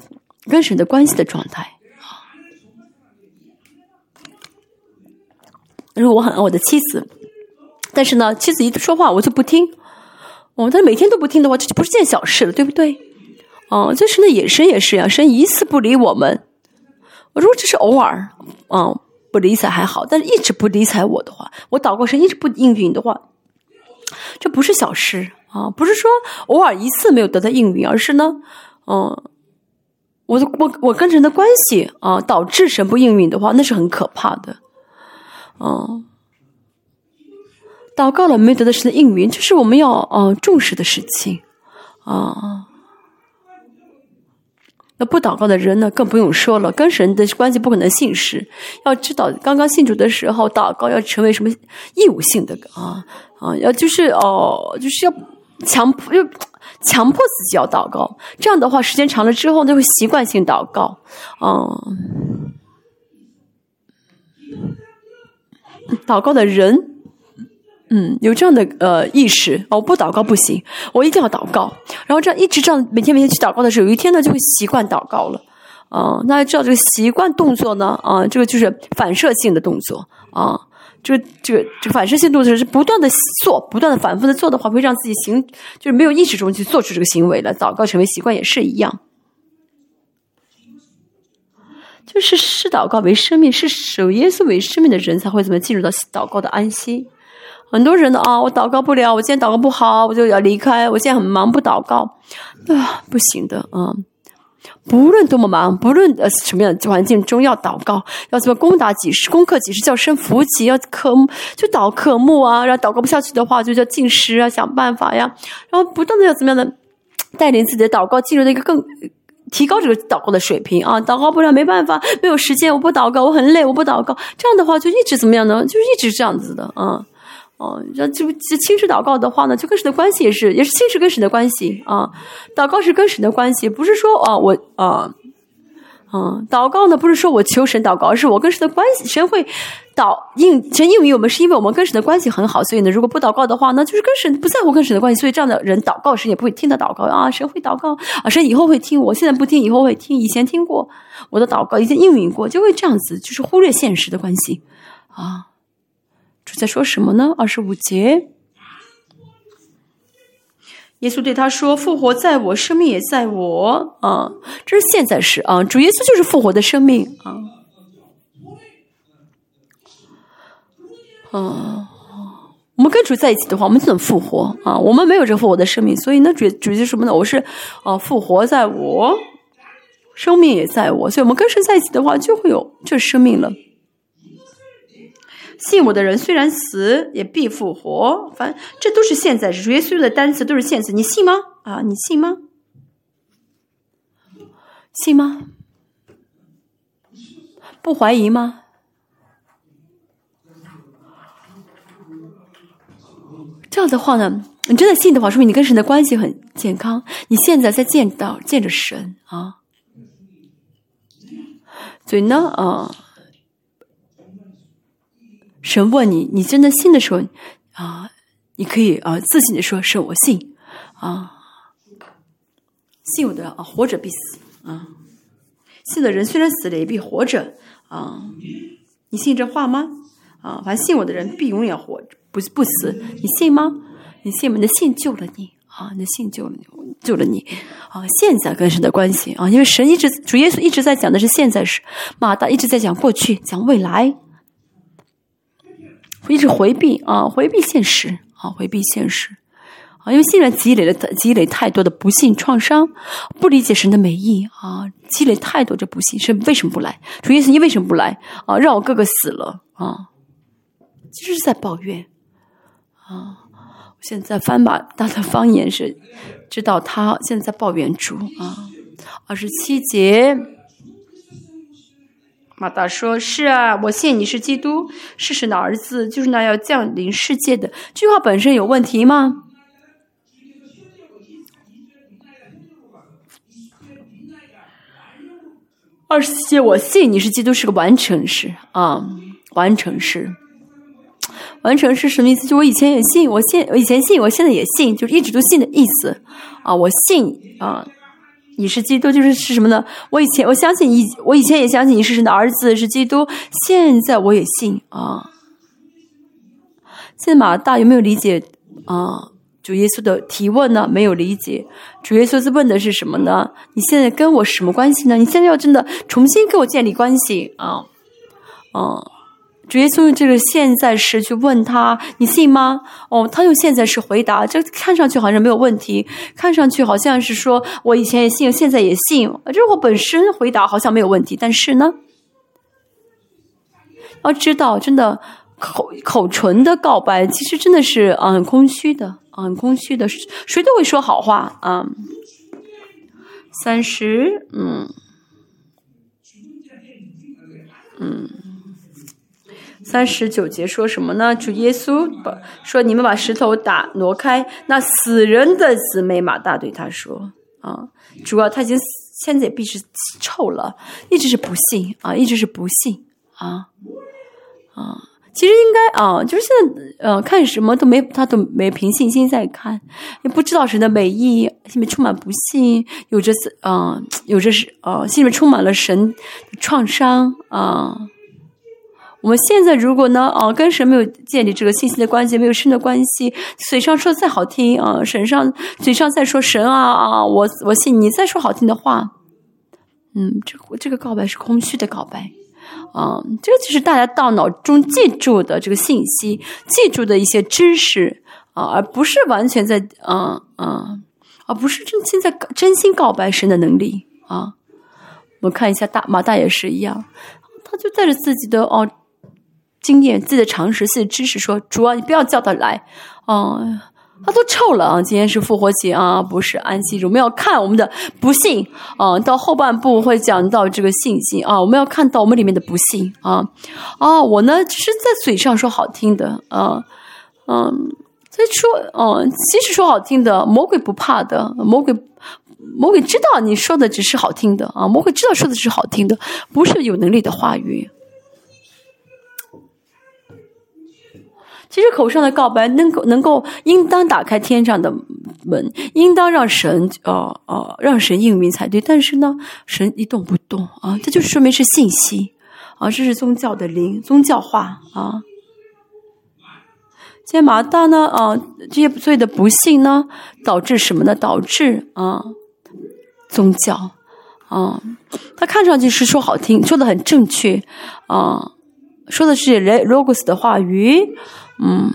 跟神的关系的状态。如果我很爱我的妻子，但是呢，妻子一说话我就不听，哦，但每天都不听的话，这就不是件小事了，对不对？哦，就是那野神也是呀，神一次不理我们。如果只是偶尔，嗯，不理睬还好，但是一直不理睬我的话，我祷告神一直不应允的话，这不是小事啊！不是说偶尔一次没有得到应允，而是呢，嗯，我的我我跟神的关系啊，导致神不应允的话，那是很可怕的，嗯，祷告了没得到神的应允，这是我们要嗯重视的事情啊。那不祷告的人呢，更不用说了，跟神的关系不可能信实。要知道，刚刚信主的时候，祷告要成为什么义务性的啊啊，要就是哦，就是要强迫，要强迫自己要祷告。这样的话，时间长了之后，就会习惯性祷告。嗯，祷告的人。嗯，有这样的呃意识哦，不祷告不行，我一定要祷告。然后这样一直这样每天每天去祷告的时候，有一天呢就会习惯祷告了。啊，那知道这个习惯动作呢？啊，这个就是反射性的动作啊。这个这个这个反射性动作是不断的做，不断的反复的做的话，会让自己行就是没有意识中去做出这个行为了。祷告成为习惯也是一样，就是视祷告为生命，是守耶稣为生命的人才会怎么进入到祷告的安息。很多人呢啊，我祷告不了，我今天祷告不好，我就要离开。我现在很忙，不祷告啊，不行的啊！不论多么忙，不论呃什么样的环境中，要祷告，要怎么攻打几十攻克几十叫声福气，要科就祷科目啊。然后祷告不下去的话，就叫进食啊，想办法呀。然后不断的要怎么样的带领自己的祷告进入到一个更提高这个祷告的水平啊。祷告不了没办法，没有时间，我不祷告，我很累，我不祷告。这样的话就一直怎么样呢？就是一直这样子的啊。哦，这这亲视祷告的话呢，就跟神的关系也是，也是亲视跟神的关系啊。祷告是跟神的关系，不是说啊，我啊，嗯，祷告呢不是说我求神祷告，而是我跟神的关系，神会祷应神应允我们，是因为我们跟神的关系很好。所以呢，如果不祷告的话，呢就是跟神不在乎跟神的关系。所以这样的人祷告，神也不会听他祷告啊。神会祷告啊，神以后会听，我现在不听，以后会听。以前听过我的祷告，以前应允过，就会这样子，就是忽略现实的关系啊。主在说什么呢？二十五节，耶稣对他说：“复活在我，生命也在我。”啊，这是现在时啊，主耶稣就是复活的生命啊。啊，我们跟主在一起的话，我们怎么复活啊？我们没有这复活的生命，所以呢，主主就是什么呢？我是啊，复活在我，生命也在我，所以我们跟神在一起的话，就会有这生命了。信我的人虽然死，也必复活。反正这都是现在，主耶稣的单词都是现在。你信吗？啊，你信吗？信吗？不怀疑吗？这样的话呢，你真的信的话，说明你跟神的关系很健康。你现在在见到见着神啊，所以呢，啊。神问你，你真的信的时候，啊，你可以啊自信的说：“是我信，啊，信我的啊，活着必死啊，信的人虽然死了也必活着啊，你信这话吗？啊，凡信我的人必永远活着，不不死，你信吗？你信吗？你的信救了你啊，你的信救了你，救了你啊！现在跟神的关系啊，因为神一直主耶稣一直在讲的是现在时，马大一直在讲过去，讲未来。”一直回避啊，回避现实啊，回避现实啊，因为现在积累了积累太多的不幸创伤，不理解神的美意啊，积累太多这不幸，神为什么不来？主耶稣，你为什么不来啊？让我哥哥死了啊，其实是在抱怨啊。现在翻吧，他的方言是知道他现在在抱怨主啊。二十七节。马达说：“是啊，我信你是基督，是神的儿子，就是那要降临世界的。”这句话本身有问题吗？二十节，我信你是基督，是个完成式啊，完成式。完成是什么意思？就我以前也信，我现我以前信，我现在也信，就是一直都信的意思啊。我信啊，你是基督，就是是什么呢？我以前我相信以我以前也相信你是神的儿子，是基督。现在我也信啊。现在马大有没有理解啊？主耶稣的提问呢？没有理解。主耶稣是问的是什么呢？你现在跟我什么关系呢？你现在要真的重新跟我建立关系啊？啊。主耶稣用这个现在时去问他：“你信吗？”哦，他用现在时回答，这看上去好像没有问题，看上去好像是说我以前也信，现在也信。这我本身回答好像没有问题，但是呢，要知道，真的口口唇的告白其实真的是啊很空虚的啊很空虚的，谁都会说好话啊。三十，嗯，嗯。三十九节说什么呢？主耶稣把说：“你们把石头打挪开。”那死人的姊妹马大对他说：“啊，主要他已经现在也必是臭了，一直是不信啊，一直是不信啊啊！其实应该啊，就是现在呃，看什么都没，他都没凭信心在看，也不知道神的美意，心里面充满不信，有着啊，有着是啊，心里面充满了神创伤啊。”我们现在如果呢，啊，跟神没有建立这个信息的关系，没有深的关系，嘴上说的再好听啊，神上嘴上再说神啊啊，我我信你再说好听的话，嗯，这这个告白是空虚的告白，啊，这就是大家大脑中记住的这个信息，记住的一些知识啊，而不是完全在啊啊，而不是真心在真心告白神的能力啊。我看一下大马大也是一样，他就带着自己的哦。经验、自己的常识、自己的知识，说主啊，你不要叫他来，哦，他都臭了啊！今天是复活节啊，不是安息日。我们要看我们的不幸啊，到后半部会讲到这个信心啊，我们要看到我们里面的不幸啊啊！我呢，只是在嘴上说好听的啊，嗯，在说，嗯，其实说好听的，魔鬼不怕的，魔鬼，魔鬼知道你说的只是好听的啊，魔鬼知道说的是好听的，不是有能力的话语。其实口上的告白能够能够应当打开天上的门，应当让神啊啊让神应允才对。但是呢，神一动不动啊，这就说明是信息啊，这是宗教的灵，宗教化啊。现在马大呢啊，这些所有的不幸呢，导致什么呢？导致啊宗教啊，他看上去是说好听，说的很正确啊，说的是雷罗格斯的话语。嗯，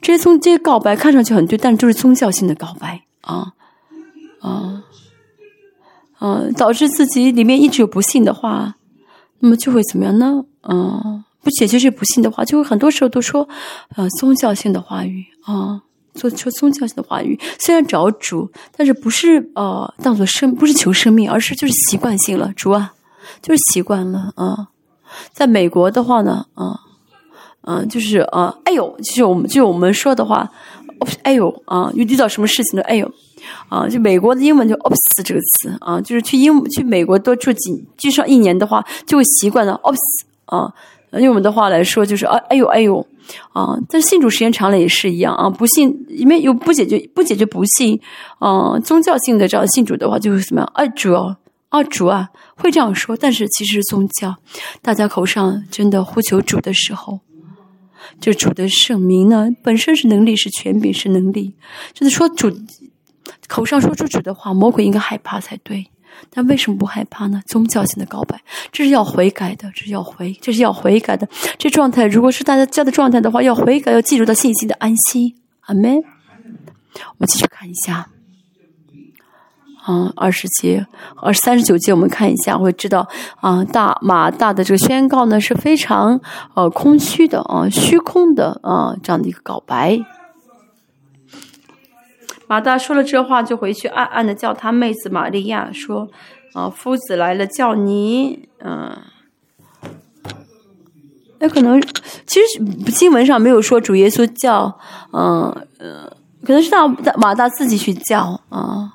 这些宗这些告白看上去很对，但就是宗教性的告白啊啊啊，导致自己里面一直有不幸的话，那么就会怎么样呢？嗯，不解决这不幸的话，就会很多时候都说呃宗教性的话语啊，做说宗教性的话语，虽然找主，但是不是呃当做生，不是求生命，而是就是习惯性了，主啊，就是习惯了啊。在美国的话呢，啊。嗯，就是啊，哎呦，就是我们就我们说的话，哎呦啊，又遇到什么事情了哎呦，啊，就美国的英文就 “oops” 这个词啊，就是去英去美国多住几至少一年的话，就会习惯了 “oops” 啊，用我们的话来说就是啊，哎呦哎呦啊，但是信主时间长了也是一样啊，不信因为有不解决不解决不信啊，宗教性的这样信主的话就会怎么样？啊主啊主啊会这样说，但是其实宗教，大家口上真的呼求主的时候。就主的圣名呢，本身是能力，是权柄，是能力。就是说主口上说出主的话，魔鬼应该害怕才对。但为什么不害怕呢？宗教性的告白，这是要悔改的，这是要悔，这是要悔改的。这状态，如果是大家教的状态的话，要悔改，要记住到信心的安息。阿门。我们继续看一下。嗯，二十节，二三十九节，我们看一下，会知道啊，大马大的这个宣告呢是非常呃空虚的啊，虚空的啊这样的一个告白。马大说了这话，就回去暗暗的叫他妹子玛利亚说：“啊，夫子来了，叫你。”嗯，那可能其实新闻上没有说主耶稣叫，嗯呃，可能是让马大自己去叫啊。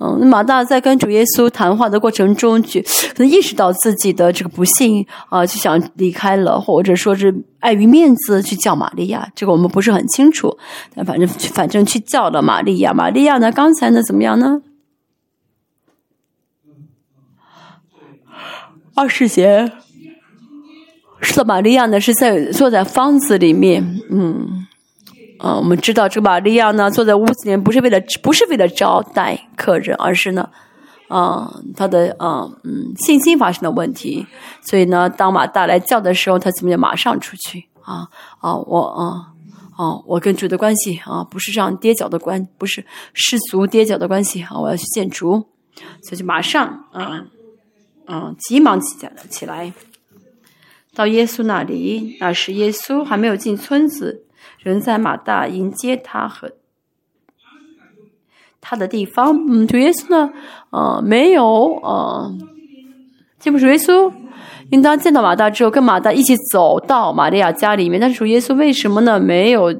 嗯，那马大在跟主耶稣谈话的过程中，就可能意识到自己的这个不幸啊，就想离开了，或者说是碍于面子去叫玛利亚。这个我们不是很清楚，但反正反正去叫了玛利亚。玛利亚呢，刚才呢怎么样呢？二十节，是的，玛利亚呢是在坐在方子里面，嗯。啊，我们知道这个玛利亚呢，坐在屋子里面不是为了不是为了招待客人，而是呢，啊，他的啊嗯信心发生了问题，所以呢，当马大来叫的时候，他怎么就马上出去啊啊我啊啊我跟主的关系啊不是这样跌脚的关，不是世俗跌脚的关系啊，我要去见主，所以就马上啊啊急忙起来了起来，到耶稣那里，那时耶稣还没有进村子。人在马大迎接他和他的地方，嗯，主耶稣呢，呃，没有，呃，这不是耶稣应当见到马大之后，跟马大一起走到玛利亚家里面。但是主耶稣为什么呢？没有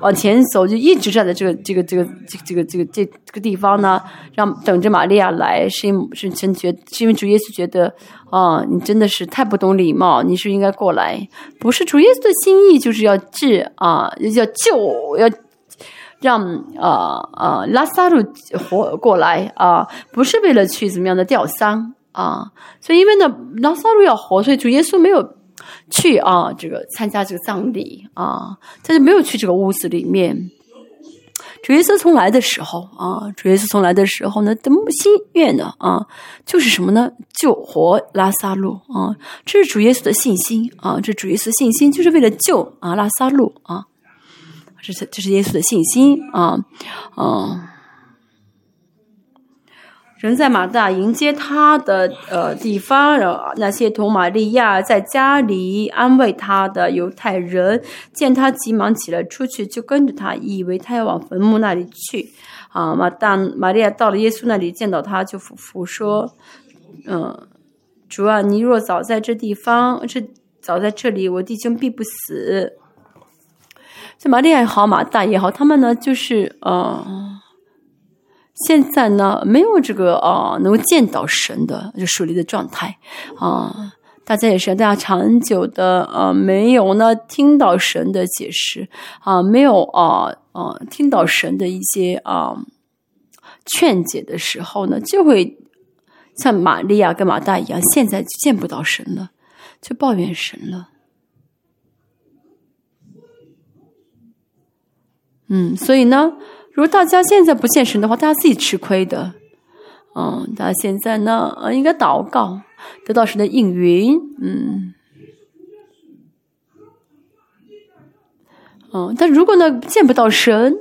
往前走，就一直站在这个这个这个这个这个这个这这个地方呢？让等着玛利亚来，是因是真觉，是因为主耶稣觉得。啊，你真的是太不懂礼貌！你是应该过来，不是主耶稣的心意，就是要治啊，要救，要让啊啊拉萨路活过来啊，不是为了去怎么样的吊丧啊。所以因为呢，拉萨路要活，所以主耶稣没有去啊，这个参加这个葬礼啊，他就没有去这个屋子里面。主耶稣从来的时候啊，主耶稣从来的时候呢，的心愿呢啊，就是什么呢？救活拉萨路啊，这是主耶稣的信心啊，这主耶稣的信心就是为了救啊拉萨路啊，这是这是耶稣的信心啊，嗯。人在马大迎接他的呃地方，然后那些同玛利亚在家里安慰他的犹太人见他急忙起来出去，就跟着他，以为他要往坟墓那里去。啊，马大玛利亚到了耶稣那里，见到他就俯伏说：“嗯，主啊，你若早在这地方，这早在这里，我弟兄必不死。”这玛利亚也好，马大也好，他们呢就是呃。现在呢，没有这个啊，能够见到神的就属灵的状态啊。大家也是，大家长久的呃，没有呢听到神的解释啊，没有啊啊听到神的一些啊劝解的时候呢，就会像玛利亚跟马大一样，现在就见不到神了，就抱怨神了。嗯，所以呢。如果大家现在不现神的话，大家自己吃亏的。嗯，大家现在呢，应该祷告，得到神的应允。嗯，嗯，但如果呢见不到神，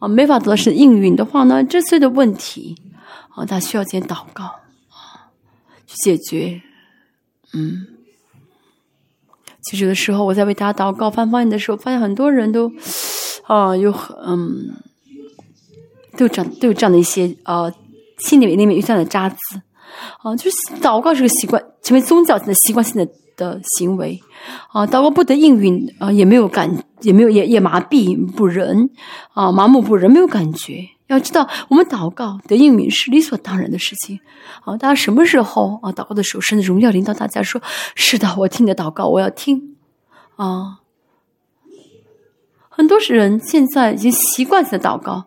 啊，没法得到神应允的话呢，这些的问题，啊，他需要先祷告啊，去解决。嗯，其实有的时候我在为大家祷告翻方言的时候，发现很多人都，啊，有很嗯。都有这样，都有这样的一些呃，心里面里面有这样的渣子，啊，就是祷告这个习惯成为宗教性的习惯性的的行为，啊，祷告不得应允，啊，也没有感，也没有也也麻痹不仁，啊，麻木不仁，没有感觉。要知道，我们祷告得应允是理所当然的事情，啊，大家什么时候啊祷告的时候，神的荣耀领导大家说，是的，我听你的祷告，我要听，啊，很多人现在已经习惯性的祷告。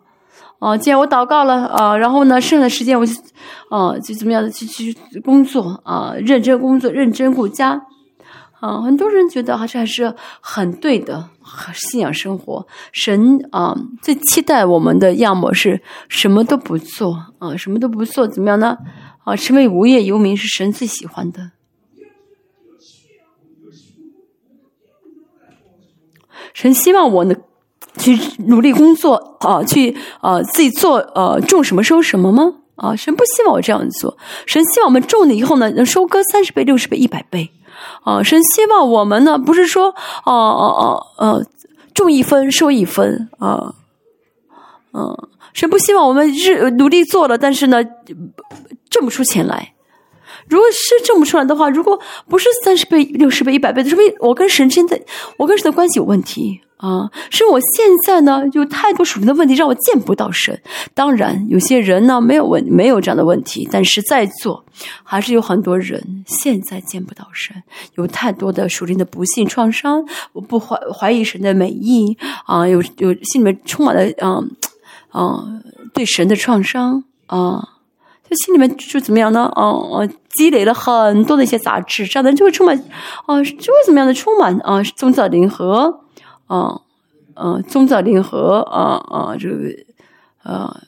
哦，既然我祷告了啊，然后呢，剩下的时间我就，哦，就怎么样的去去工作啊，认真工作，认真顾家，啊，很多人觉得还是还是很对的，信仰生活，神啊最期待我们的样貌是什么都不做啊，什么都不做，怎么样呢？啊，成为无业游民是神最喜欢的，神希望我能。去努力工作啊，去啊自己做呃种什么收什么吗？啊，神不希望我这样做，神希望我们种了以后呢，能收割三十倍、六十倍、一百倍。啊，神希望我们呢，不是说哦哦哦呃种一分收一分啊，嗯，神不希望我们日努力做了，但是呢挣不出钱来。如果是证不出来的话，如果不是三十倍、六十倍、一百倍的，说明我跟神之间的我跟神的关系有问题啊！是我现在呢有太多属灵的问题，让我见不到神。当然，有些人呢没有问没有这样的问题，但是在座还是有很多人现在见不到神，有太多的属灵的不幸创伤，我不怀怀疑神的美意啊，有有心里面充满了嗯嗯对神的创伤啊。心里面就怎么样呢？哦哦，积累了很多的一些杂质，这样的人就会充满，哦，就会怎么样的充满啊，宗教灵和，啊，嗯，宗教灵和，啊啊，这个，呃，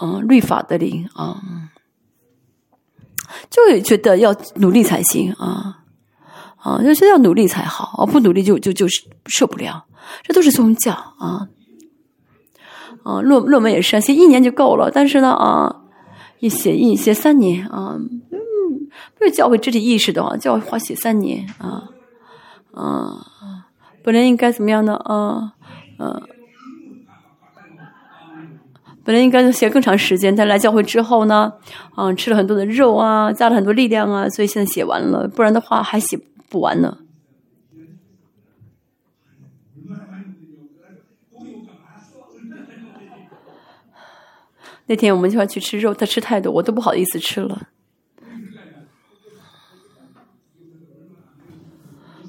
嗯，律法的灵啊，就觉得要努力才行啊，啊，就觉得要努力才好，啊，不努力就就就是受不了，这都是宗教啊。啊，论论文也是写一年就够了，但是呢，啊，一写一写三年啊，嗯，没有教会肢体意识的话，教会花写三年啊，啊，本来应该怎么样的啊，呃，本来应该写更长时间，但来教会之后呢，啊，吃了很多的肉啊，加了很多力量啊，所以现在写完了，不然的话还写不完呢。那天我们就要去吃肉，他吃太多，我都不好意思吃了。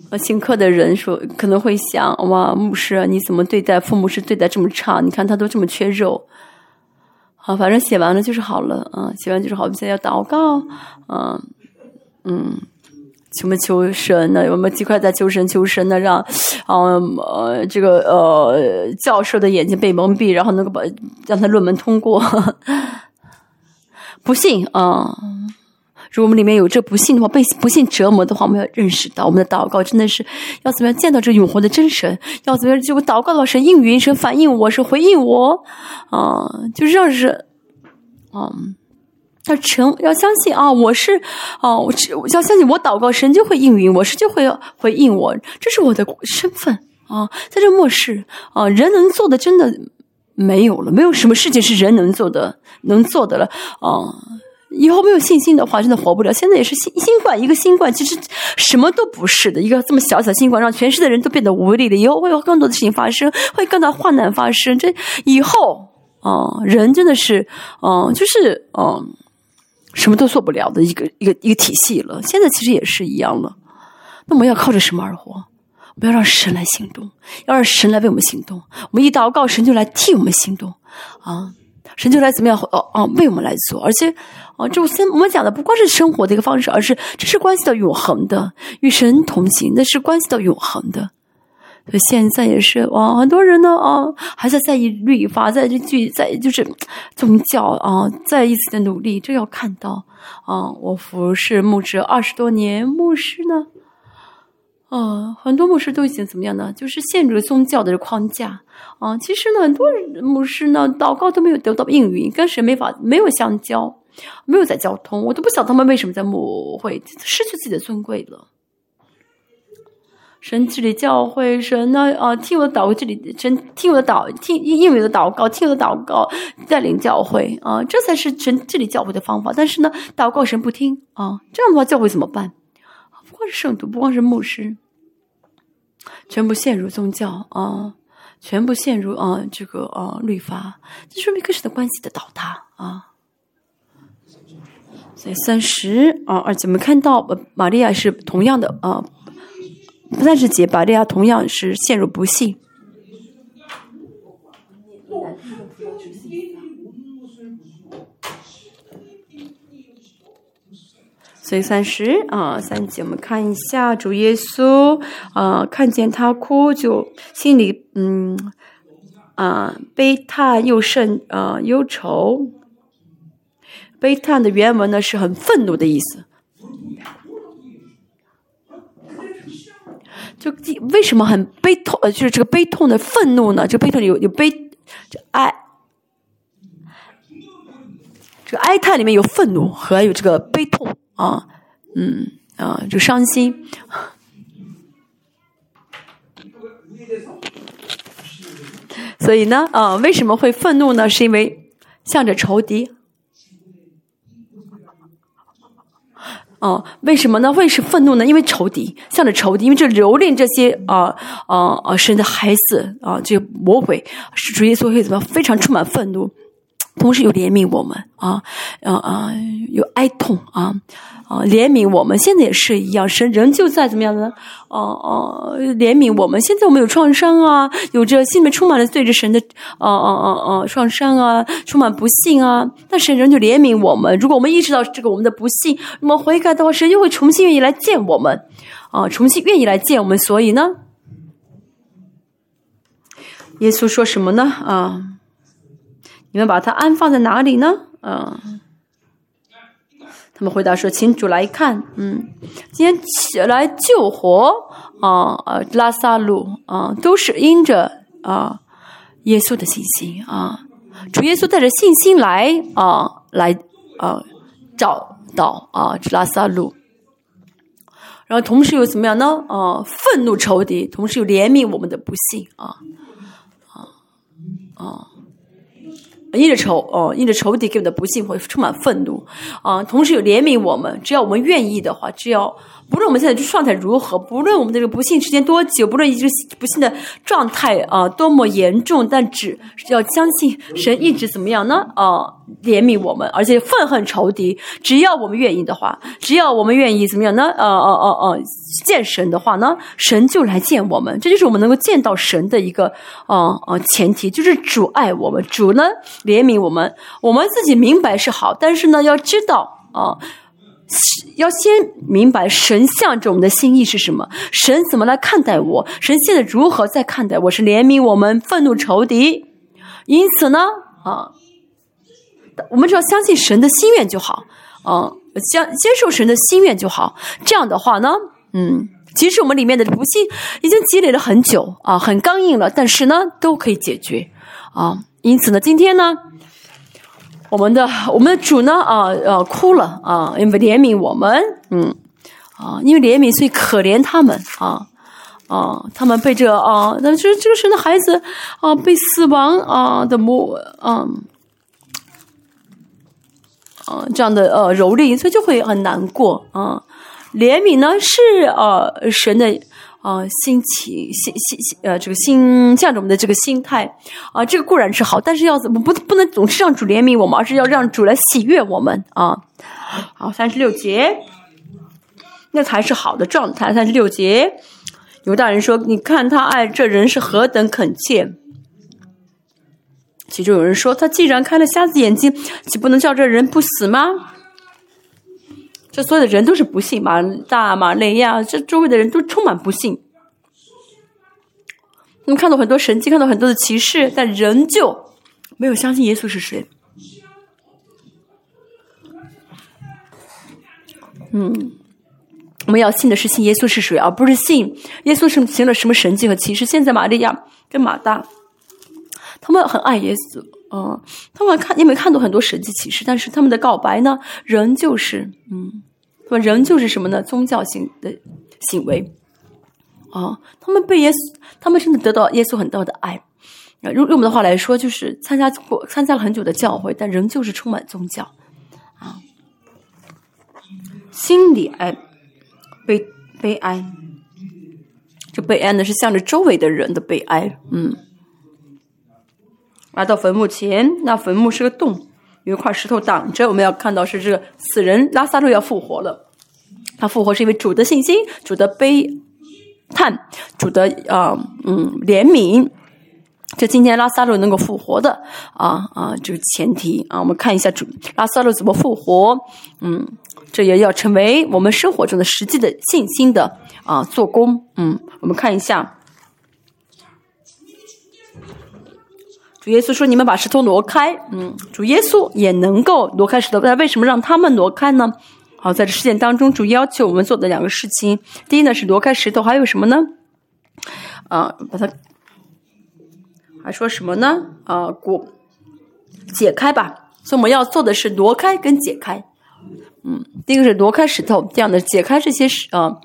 呃，请客的人说可能会想：哇，牧师，你怎么对待父母是对待这么差？你看他都这么缺肉。好，反正写完了就是好了，啊，写完就是好。我们现在要祷告，嗯，嗯。什么求神呢？我们尽快在求神求神呢，让，嗯呃，这个呃教授的眼睛被蒙蔽，然后能够把让他论文通过。不信啊！如果我们里面有这不信的话，被不信折磨的话，我们要认识到，我们的祷告真的是要怎么样见到这永活的真神？要怎么样就祷告到神应允，神反应我，是回应我啊？就让是，嗯。要诚要相信啊！我是啊，我我要相信我祷告，神就会应允我，神就会回应我，这是我的身份啊！在这末世啊，人能做的真的没有了，没有什么事情是人能做的能做的了啊！以后没有信心的话，真的活不了。现在也是新新冠，一个新冠其实什么都不是的，一个这么小小新冠，让全世界的人都变得无力了。以后会有更多的事情发生，会更大患难发生。这以后啊，人真的是嗯，就是嗯。什么都做不了的一个一个一个体系了，现在其实也是一样了。那我们要靠着什么而活？我们要让神来行动，要让神来为我们行动。我们一祷告，神就来替我们行动啊！神就来怎么样？哦哦，为我们来做。而且啊，这先我们讲的不光是生活的一个方式，而是这是关系到永恒的，与神同行，那是关系到永恒的。现在也是哇，很多人呢啊，还在在意律法，在这句在就是宗教啊，再一次的努力，这要看到啊。我服侍牧师二十多年，牧师呢，啊，很多牧师都已经怎么样呢？就是陷入了宗教的框架啊。其实呢，很多牧师呢，祷告都没有得到应允，跟神没法没有相交，没有在交通，我都不晓得他们为什么在牧会失去自己的尊贵了。神这里教会神呢啊，听我祷告，这里神听我祷，听应我的祷告，听我的祷告，带领教会啊，这才是神这里教会的方法。但是呢，祷告神不听啊，这样的话教会怎么办？不光是圣徒，不光是牧师，全部陷入宗教啊，全部陷入啊这个啊律法，这说明跟神的关系的倒塌啊。所以三十啊，而且我们看到玛利亚是同样的啊。三十节巴，利亚同样是陷入不幸。所以三十啊，三节我们看一下主耶稣啊，看见他哭就心里嗯啊悲叹又甚啊忧愁。悲叹的原文呢是很愤怒的意思。就为什么很悲痛？呃，就是这个悲痛的愤怒呢？这个悲痛有有悲，这哀，这个哀叹里面有愤怒和有这个悲痛啊，嗯啊，就伤心。所以呢，啊，为什么会愤怒呢？是因为向着仇敌哦，为什么呢？为什么愤怒呢？因为仇敌，向着仇敌，因为这蹂躏这些啊啊啊神的孩子啊，这些魔鬼，是主耶稣会怎么？非常充满愤怒，同时又怜悯我们啊啊啊，有哀痛啊。啊，怜悯我们，现在也是一样，神仍旧在怎么样呢？哦哦，怜悯我们。现在我们有创伤啊，有着心里面充满了对着神的，哦哦哦哦，创伤啊，充满不幸啊。但神仍旧怜悯我们。如果我们意识到这个我们的不幸，那么悔改的话，神又会重新愿意来见我们，啊，重新愿意来见我们。所以呢，耶稣说什么呢？啊，你们把它安放在哪里呢？啊。他们回答说：“请主来看，嗯，今天起来救活。啊啊拉萨路。啊，都是因着啊耶稣的信心。啊，主耶稣带着信心来啊来啊找到啊拉萨路，然后同时又怎么样呢？啊，愤怒仇敌，同时又怜悯我们的不幸。啊啊。”因着仇哦，因着仇敌给我们的不幸会充满愤怒啊，同时有怜悯我们，只要我们愿意的话，只要。不论我们现在状态如何，不论我们这个不幸时间多久，不论这个不幸的状态啊多么严重，但只要相信神一直怎么样呢？啊，怜悯我们，而且愤恨仇敌。只要我们愿意的话，只要我们愿意怎么样呢？呃呃呃呃，见神的话呢，神就来见我们。这就是我们能够见到神的一个呃呃前提，就是主爱我们，主呢怜悯我们。我们自己明白是好，但是呢，要知道啊。要先明白神向着我们的心意是什么，神怎么来看待我，神现在如何在看待我，是怜悯我们，愤怒仇敌。因此呢，啊，我们只要相信神的心愿就好，啊，相接受神的心愿就好。这样的话呢，嗯，即使我们里面的不幸已经积累了很久啊，很刚硬了，但是呢，都可以解决啊。因此呢，今天呢。我们的我们的主呢啊啊哭了啊，因为怜悯我们，嗯啊，因为怜悯，所以可怜他们啊啊，他们被这啊，那这这个神的孩子啊，被死亡啊的魔啊啊这样的呃蹂躏，所以就会很难过啊。怜悯呢是呃神的。啊，心情、心心心，呃，这个心向着我们的这个心态啊，这个固然是好，但是要怎么不不能总是让主怜悯我们，而是要让主来喜悦我们啊。好，三十六节，那才是好的状态。三十六节，犹大人说：“你看他爱这人是何等恳切。”其中有人说：“他既然开了瞎子眼睛，岂不能叫这人不死吗？”这所有的人都是不幸，马大马雷亚，这周围的人都充满不幸。我们看到很多神迹，看到很多的骑士，但仍旧没有相信耶稣是谁。嗯，我们要信的是信耶稣是谁，而不是信耶稣是行了什么神迹和骑士。现在玛利亚跟马大，他们很爱耶稣，嗯，他们看因为看到很多神迹骑士，但是他们的告白呢，仍旧是嗯。他们仍旧是什么呢？宗教性的行为啊！他们被耶稣，他们真的得到耶稣很大的爱。用用我们的话来说，就是参加过、参加了很久的教会，但仍旧是充满宗教啊。心里哀悲悲哀，这悲哀呢是向着周围的人的悲哀。嗯，来到坟墓前，那坟墓是个洞。有一块石头挡着，我们要看到是这个死人拉萨路要复活了。他复活是因为主的信心、主的悲叹、主的啊嗯怜悯。这今天拉萨路能够复活的啊啊这个前提啊，我们看一下主拉萨路怎么复活。嗯，这也要成为我们生活中的实际的信心的啊做工。嗯，我们看一下。主耶稣说：“你们把石头挪开。”嗯，主耶稣也能够挪开石头，但为什么让他们挪开呢？好，在这事件当中，主要求我们做的两个事情，第一呢是挪开石头，还有什么呢？啊，把它还说什么呢？啊，果解开吧。所以我们要做的是挪开跟解开。嗯，第一个是挪开石头，这样的解开这些啊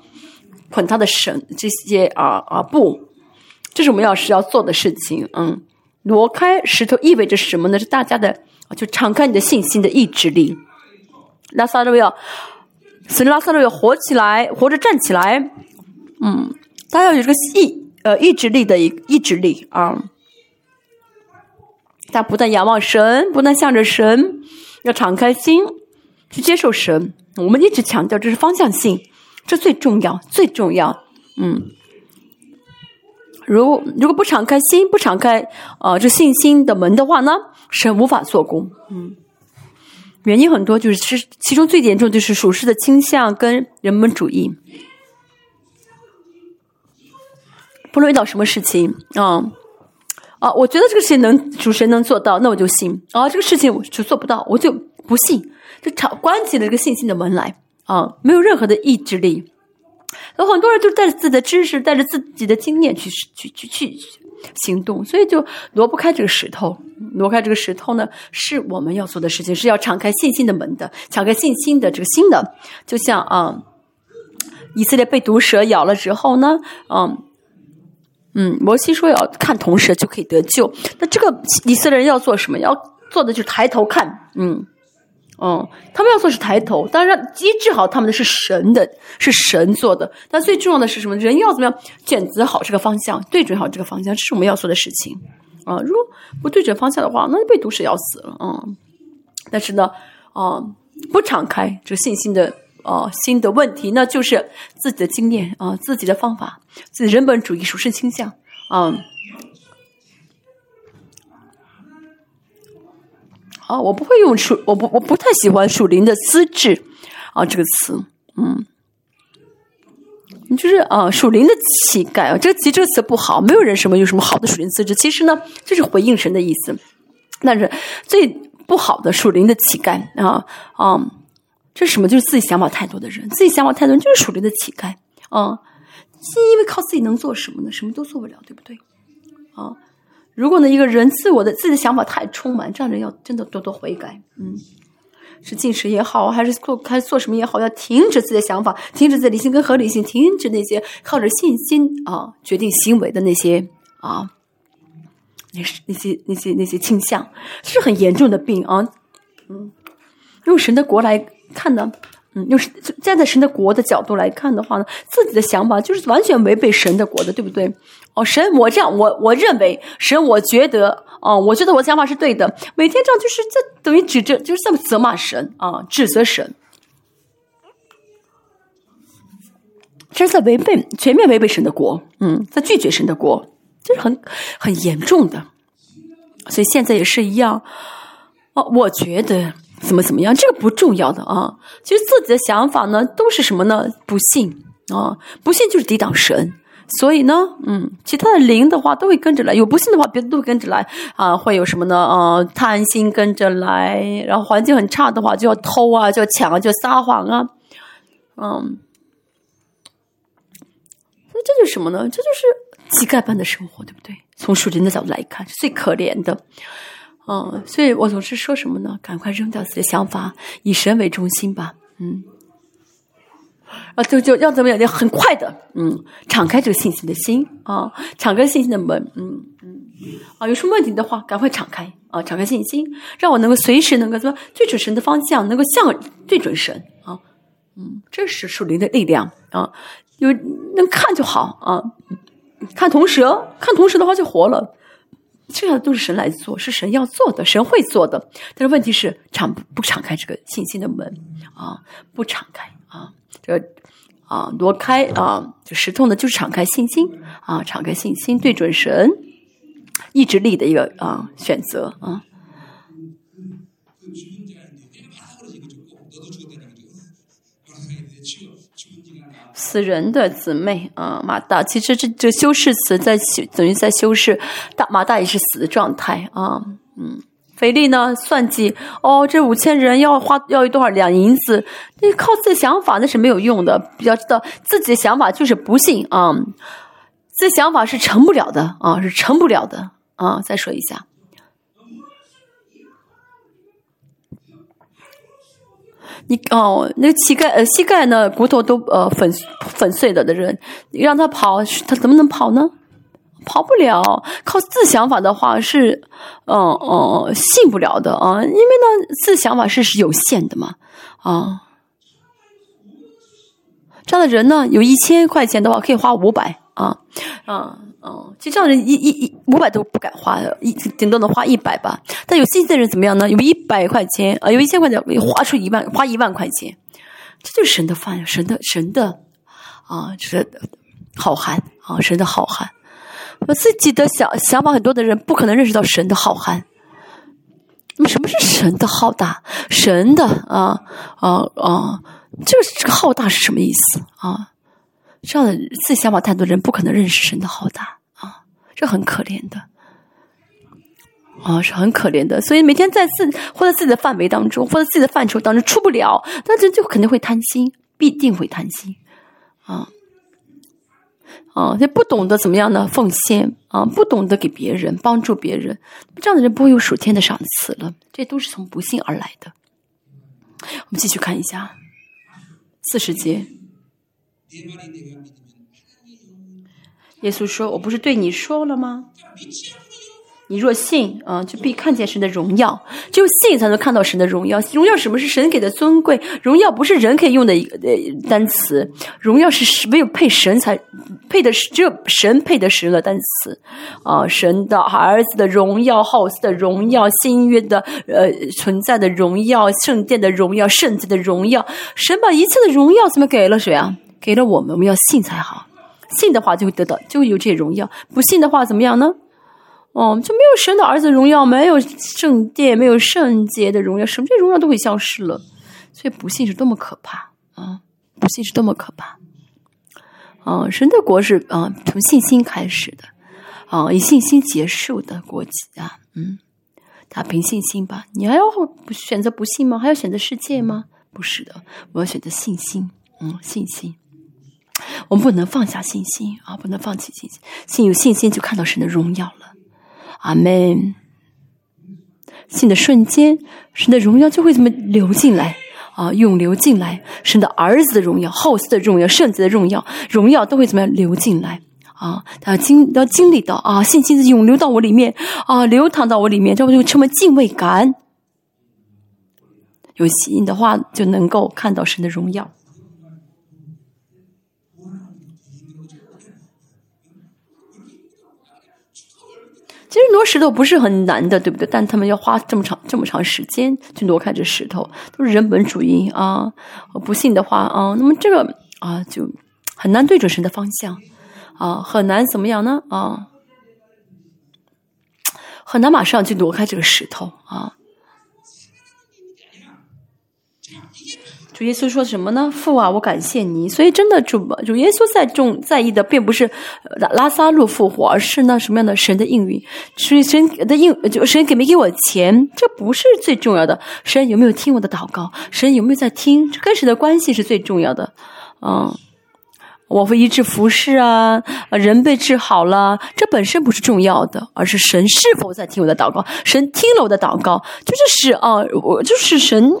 捆他的绳，这些啊啊布，这是我们要是要做的事情。嗯。挪开石头意味着什么呢？是大家的就敞开你的信心的意志力。拉萨路要死人拉萨路要活起来，活着站起来，嗯，他要有这个意呃意志力的意志力啊。他不断仰望神，不断向着神，要敞开心去接受神。我们一直强调这是方向性，这最重要，最重要。嗯，如如果不敞开心，不敞开啊这信心的门的话呢，神无法做工。嗯，原因很多，就是其其中最严重就是属实的倾向跟人本主义。不论遇到什么事情啊。啊，我觉得这个事情能主神能做到，那我就信。啊，这个事情我就做不到，我就不信。就敞关起了一个信心的门来啊，没有任何的意志力。有很多人就带着自己的知识，带着自己的经验去去去去行动，所以就挪不开这个石头。挪开这个石头呢，是我们要做的事情，是要敞开信心的门的，敞开信心的这个心的。就像啊，以色列被毒蛇咬了之后呢，嗯。嗯，摩西说要看铜蛇就可以得救。那这个以色列人要做什么？要做的就是抬头看。嗯，哦，他们要做是抬头。当然，医治好他们的是神的，是神做的。但最重要的是什么？人要怎么样选择好这个方向，对准好这个方向，这是我们要做的事情。啊，如果不对准方向的话，那就被毒蛇咬死了。嗯，但是呢，啊，不敞开这信心的。哦，新的问题，那就是自己的经验啊，自己的方法，自己人本主义、属实倾向啊。啊，我不会用属，我不我不太喜欢“属灵的资质”啊这个词，嗯，你就是啊，属灵的乞丐啊，这个“其这个词不好，没有人什么有什么好的属灵资质，其实呢，就是回应神的意思。但是最不好的属灵的乞丐啊，啊。这什么？就是自己想法太多的人，自己想法太多就是属灵的乞丐啊！因为靠自己能做什么呢？什么都做不了，对不对？啊！如果呢，一个人自我的自己的想法太充满，这样的人要真的多多悔改。嗯，是进食也好，还是做还是做什么也好，要停止自己的想法，停止自己理性跟合理性，停止那些靠着信心啊决定行为的那些啊，那是那些那些那些倾向，是很严重的病啊！嗯，用神的国来。看呢，嗯，就是站在神的国的角度来看的话呢，自己的想法就是完全违背神的国的，对不对？哦，神，我这样，我我认为神，我觉得，哦，我觉得我想法是对的。每天这样就是这等于指责，就是在责骂神啊，指责神，这是在违背，全面违背神的国，嗯，在拒绝神的国，这是很很严重的。所以现在也是一样，哦，我觉得。怎么怎么样？这个不重要的啊。其实自己的想法呢，都是什么呢？不信啊，不信就是抵挡神。所以呢，嗯，其他的灵的话都会跟着来。有不信的话，别的都会跟着来啊。会有什么呢？啊，贪心跟着来，然后环境很差的话，就要偷啊，就要抢啊，就要撒谎啊。嗯，那这就是什么呢？这就是乞丐般的生活，对不对？从属灵的角度来看，是最可怜的。嗯，所以我总是说什么呢？赶快扔掉自己的想法，以神为中心吧。嗯，啊，就就要怎么样？要很快的，嗯，敞开这个信心的心啊，敞开信心的门。嗯嗯，啊，有什么问题的话，赶快敞开啊，敞开信心，让我能够随时能够么对准神的方向，能够向对准神啊。嗯，这是属灵的力量啊，有能看就好啊，看同时，看同时的话就活了。这样都是神来做，是神要做的，神会做的。但是问题是，敞不敞开这个信心的门啊？不敞开啊？这个啊，挪开啊，就石头呢，就是敞开信心啊，敞开信心，对准神意志力的一个啊选择啊。死人的姊妹啊，马大，其实这这修饰词在，等于在修饰大马大也是死的状态啊。嗯，腓力呢算计哦，这五千人要花要多少两银子？你靠自己的想法那是没有用的。比较知道自己的想法就是不信啊，这想法是成不了的啊，是成不了的啊。再说一下。你哦，那个膝盖呃，膝盖呢，骨头都呃粉粉碎了的人，你让他跑，他怎么能跑呢？跑不了。靠自想法的话是，嗯嗯，信不了的啊，因为呢，自想法是是有限的嘛，啊。这样的人呢，有一千块钱的话，可以花五百啊啊啊！其实这样的人一一一五百都不敢花的，一顶多能花一百吧。但有信心的人怎么样呢？有一百块钱啊，有一千块钱，花出一万，花一万块钱，这就是神的饭，神的神的啊，是好汉啊，神的好汉。我自己的想想法很多的人，不可能认识到神的好汉。那么，什么是神的浩大？神的啊啊啊！这个这个浩大是什么意思啊？这样的自己想法太多的人，不可能认识神的浩大！这很可怜的啊，是很可怜的。所以每天在自或者自己的范围当中，或者自己的范畴当中出不了，那这就肯定会贪心，必定会贪心啊。啊，他不懂得怎么样呢？奉献啊，不懂得给别人帮助别人，这样的人不会有属天的赏赐了。这都是从不幸而来的。我们继续看一下四十节。耶稣说：“我不是对你说了吗？”你若信啊，就必看见神的荣耀。只有信才能看到神的荣耀。荣耀什么是神给的尊贵？荣耀不是人可以用的一个单词。荣耀是唯有配神才配的，只有神配的神的单词啊！神的儿子的荣耀，好斯的荣耀，新约的呃存在的荣耀，圣殿的荣耀，圣洁的荣耀。神把一切的荣耀怎么给了谁啊？给了我们。我们要信才好。信的话就会得到，就会有这些荣耀。不信的话怎么样呢？哦，就没有神的儿子荣耀，没有圣殿，没有圣洁的荣耀，什么这荣耀都会消失了。所以不信是多么可怕啊！不信是多么可怕啊！神的国是啊，从信心开始的啊，以信心结束的国籍啊，嗯，他凭信心吧。你还要选择不信吗？还要选择世界吗？不是的，我要选择信心。嗯，信心，我们不能放下信心啊，不能放弃信心。信有信心，就看到神的荣耀了。阿门。信的瞬间，神的荣耀就会怎么流进来啊？涌流进来，神的儿子的荣耀、后嗣的荣耀、圣子的荣耀，荣耀都会怎么样流进来啊？他要经要经历到啊，信心的涌流到我里面啊，流淌到我里面，这不就成为敬畏感？有信的话，就能够看到神的荣耀。其实挪石头不是很难的，对不对？但他们要花这么长这么长时间去挪开这石头，都是人本主义啊！不信的话啊，那么这个啊就很难对准神的方向啊，很难怎么样呢？啊，很难马上去挪开这个石头啊。耶稣说什么呢？父啊，我感谢你。所以真的主主耶稣在重在意的，并不是拉拉萨路复活，而是那什么样的神的应允。所以神的应就神给没给我钱，这不是最重要的。神有没有听我的祷告？神有没有在听？跟神的关系是最重要的。嗯，我会医治服侍啊，人被治好了，这本身不是重要的，而是神是否在听我的祷告？神听了我的祷告，就是是啊，我就是神。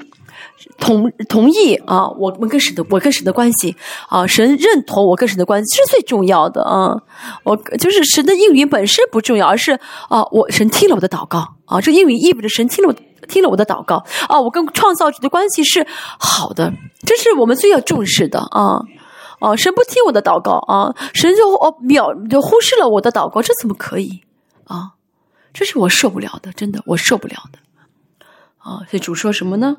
同同意啊，我们跟神的我跟神的关系啊，神认同我跟神的关系是最重要的啊。我就是神的应允本身不重要，而是啊，我神听了我的祷告啊，这应允意味着神听了我听了我的祷告啊，我跟创造者的关系是好的，这是我们最要重视的啊啊，神不听我的祷告啊，神就哦秒就忽视了我的祷告，这怎么可以啊？这是我受不了的，真的我受不了的啊。所以主说什么呢？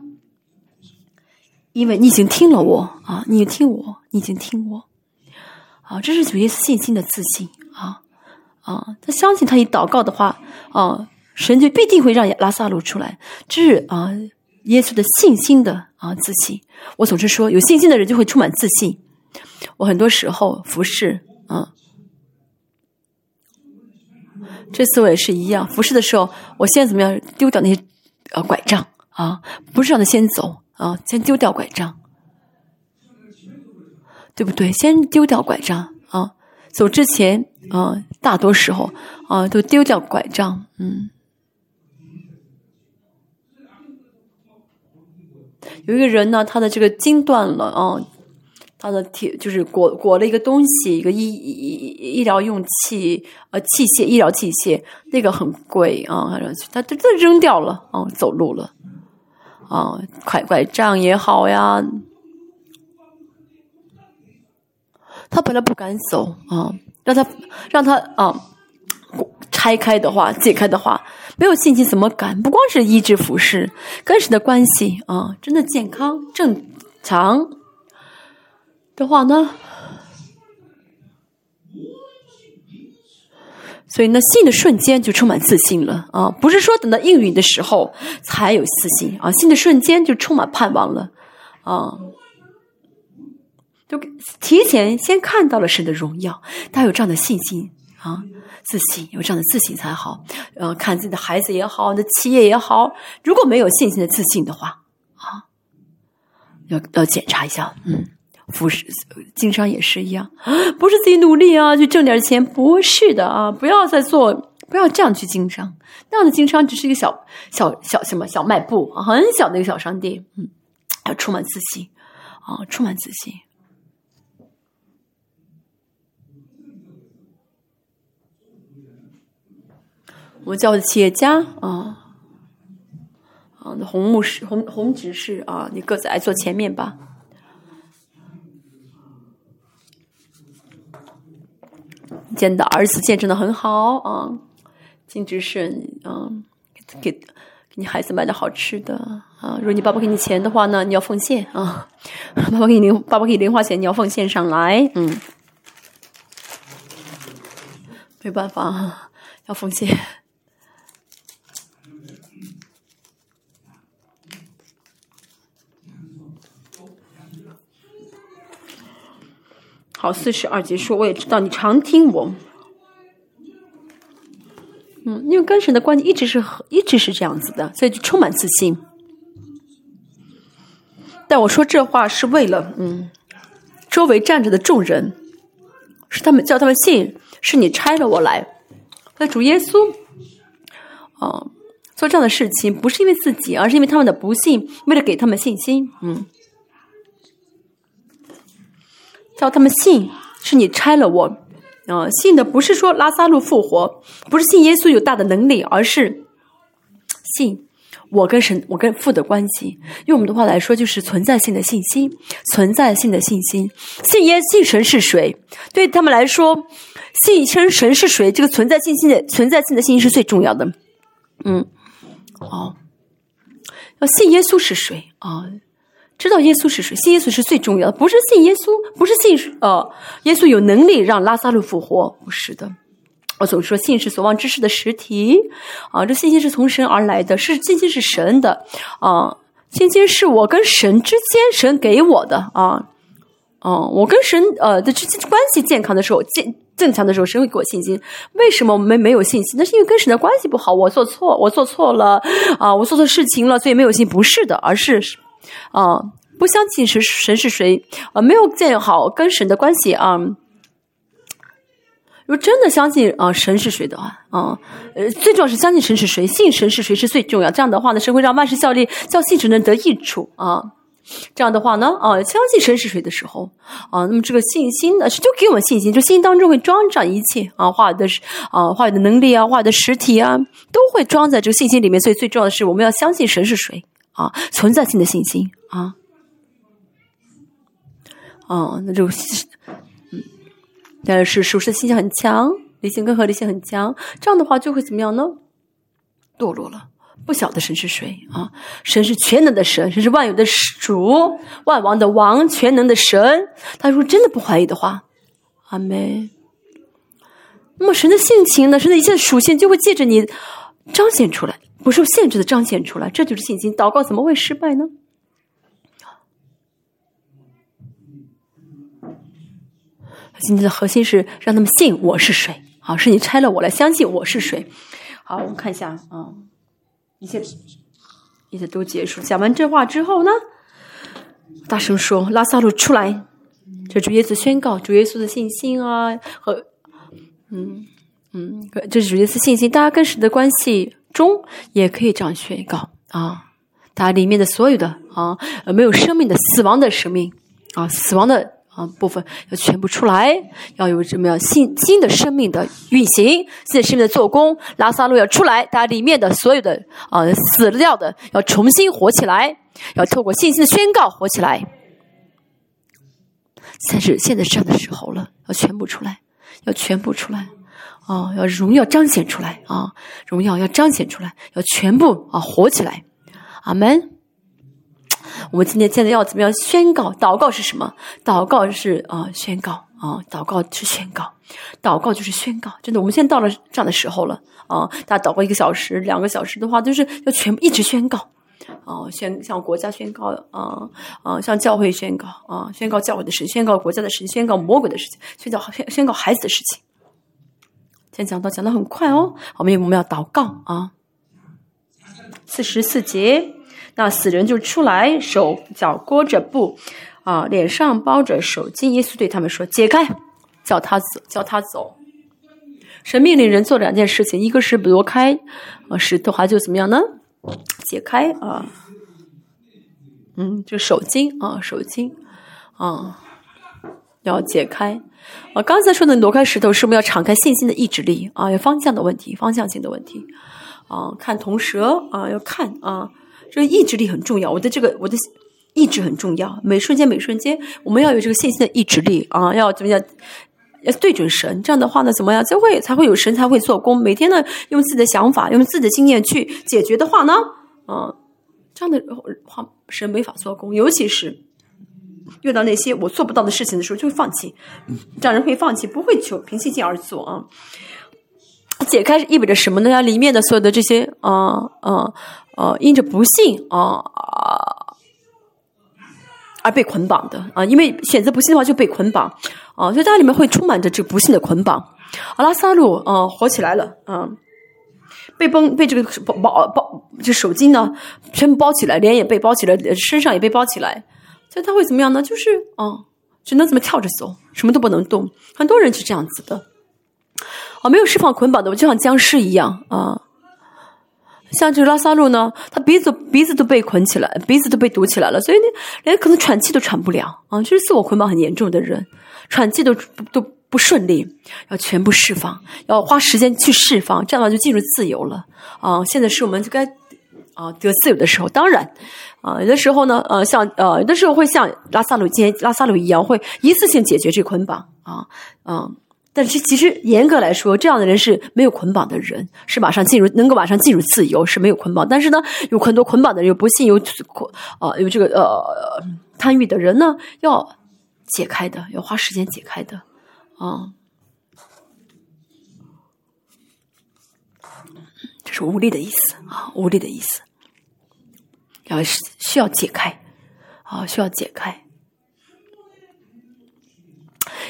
因为你已经听了我啊，你听我，你已经听我，啊，这是主耶稣信心的自信啊啊，他相信他一祷告的话啊，神就必定会让拉萨路出来，这是啊耶稣的信心的啊自信。我总是说，有信心的人就会充满自信。我很多时候服侍啊，这次我也是一样，服侍的时候，我现在怎么样丢掉那些呃拐杖啊，不是让他先走。啊，先丢掉拐杖，对不对？先丢掉拐杖啊！走之前啊，大多时候啊，都丢掉拐杖。嗯，有一个人呢，他的这个筋断了啊，他的铁就是裹裹了一个东西，一个医医医疗用器呃器械，医疗器械，那个很贵啊，他他他扔掉了啊，走路了。啊，拐拐杖也好呀，他本来不敢走啊，让他让他啊拆开的话，解开的话，没有信心怎么敢？不光是医治服饰，跟神的关系啊，真的健康正常的话呢？所以呢，信的瞬间就充满自信了啊！不是说等到应允的时候才有自信啊，信的瞬间就充满盼望了啊！就提前先看到了神的荣耀，他有这样的信心啊，自信有这样的自信才好。呃，看自己的孩子也好，你的企业也好，如果没有信心的自信的话啊，要要检查一下，嗯。服饰经商也是一样，不是自己努力啊，去挣点钱，不是的啊！不要再做，不要这样去经商，那样的经商只是一个小小小什么小卖部，很小的一个小商店，嗯，要充满自信啊，充满自信。我叫的企业家啊，啊，那红木是、红红执事啊，你各自来坐前面吧。见的儿子见证的很好啊，金执事啊，给给你孩子买点好吃的啊。如果你爸爸给你钱的话呢，你要奉献啊。爸爸给你零，爸爸给你零花钱，你要奉献上来。嗯，没办法，要奉献。好，四十二节说，我也知道你常听我，嗯，因为跟神的关系一直是一直是这样子的，所以就充满自信。但我说这话是为了，嗯，周围站着的众人，是他们叫他们信，是你差了我来，那主耶稣，啊，做这样的事情不是因为自己，而是因为他们的不信，为了给他们信心，嗯。叫他们信，是你拆了我，啊，信的不是说拉萨路复活，不是信耶稣有大的能力，而是信我跟神、我跟父的关系。用我们的话来说，就是存在性的信心，存在性的信心。信耶信神是谁？对他们来说，信称神是谁？这个存在信心的存在性的信心是最重要的。嗯，哦，要信耶稣是谁啊？知道耶稣是谁，信耶稣是最重要的，不是信耶稣，不是信呃，耶稣有能力让拉萨路复活，不是的。我总说信是所望之事的实体啊，这信心是从神而来的，是信心是神的啊，信心是我跟神之间神给我的啊，哦，我跟神呃的之间关系健康的时候，健正常的时候，神会给我信心。为什么我们没有信心？那是因为跟神的关系不好，我做错，我做错了啊，我做错事情了，所以没有信。不是的，而是。啊，不相信神神是谁啊？没有建好跟神的关系啊。如果真的相信啊神是谁的话啊，呃，最重要是相信神是谁，信神是谁是最重要。这样的话呢，神会让万事效力，叫信神能得益处啊。这样的话呢，啊，相信神是谁的时候啊，那么这个信心呢，就给我们信心，就心当中会装上一切啊，话的啊，话的能力啊，话的实体啊，都会装在这个信心里面。所以最重要的是，我们要相信神是谁。啊，存在性的信心啊，哦，那就 嗯，但是属实的信心很强，理性跟合理性很强，这样的话就会怎么样呢？堕落了，不晓得神是谁啊？神是全能的神，神是万有的主，万王的王，全能的神。他如果真的不怀疑的话，阿妹。那么神的性情呢？神的一切属性就会借着你彰显出来。不受限制的彰显出来，这就是信心。祷告怎么会失败呢？今天的核心是让他们信我是谁啊？是你拆了我来相信我是谁？好，我们看一下啊，一切一切都结束。讲完这话之后呢，大声说：“拉萨路出来！”这主耶稣宣告主耶稣的信心啊，和嗯嗯，这是主耶稣信心，大家跟神的关系。中也可以这样宣告啊，它里面的所有的啊，没有生命的死亡的生命啊，死亡的啊部分要全部出来，要有什么样新新的生命的运行，新的生命的做工，拉萨路要出来，它里面的所有的啊死掉的要重新活起来，要透过信心的宣告活起来。但是现在这样的时候了，要全部出来，要全部出来，啊，要荣耀彰显出来啊，荣耀要彰显出来，要全部啊活起来，阿门。我们今天现在要怎么样宣告？祷告是什么？祷告是啊，宣告啊，祷告是宣告，祷告就是宣告。真的，我们现在到了这样的时候了啊！大家祷告一个小时、两个小时的话，就是要全部一直宣告。啊，宣向国家宣告啊啊，向教会宣告啊，宣告教会的事，宣告国家的事，宣告魔鬼的事情，宣告宣宣告孩子的事情。先讲到讲的很快哦，我们我们要祷告啊。四十四节，那死人就出来，手脚裹着布啊，脸上包着手巾。耶稣对他们说：“解开，叫他走，叫他走。”神命令人做两件事情，一个是挪开啊石头，还就怎么样呢？解开啊，嗯，就手巾啊，手巾啊，要解开。啊，刚才说的挪开石头，是不是要敞开信心的意志力啊？有方向的问题，方向性的问题啊。看铜蛇啊，要看啊，这个意志力很重要。我的这个，我的意志很重要。每瞬间，每瞬间，我们要有这个信心的意志力啊，要怎么样？要对准神，这样的话呢，怎么样才会才会有神才会做工？每天呢，用自己的想法，用自己的经验去解决的话呢，啊，这样的话神没法做工。尤其是遇到那些我做不到的事情的时候，就会放弃，这样人会放弃，不会求凭信心而做啊。解开意味着什么呢？里面的所有的这些啊啊啊，因着不幸啊。而被捆绑的啊，因为选择不幸的话就被捆绑啊，所以家里面会充满着这不幸的捆绑。阿拉萨路啊，火起来了啊，被绷被这个包包包这手巾呢全部包起来，脸也被包起来，身上也被包起来，所以他会怎么样呢？就是啊，只能怎么跳着走，什么都不能动。很多人是这样子的啊，没有释放捆绑的，我就像僵尸一样啊。像这个拉萨路呢，他鼻子鼻子都被捆起来，鼻子都被堵起来了，所以呢，连可能喘气都喘不了啊！就是自我捆绑很严重的人，喘气都都不顺利，要全部释放，要花时间去释放，这样的话就进入自由了啊！现在是我们就该啊得自由的时候，当然啊，有的时候呢，呃，像呃，有的时候会像拉萨路今拉萨路一样，会一次性解决这捆绑啊，嗯。但是其实严格来说，这样的人是没有捆绑的人，是马上进入能够马上进入自由，是没有捆绑。但是呢，有很多捆绑的人，有不幸有捆啊有这个呃贪欲的人呢，要解开的，要花时间解开的啊。这是无力的意思啊，无力的意思，要需要解开啊，需要解开。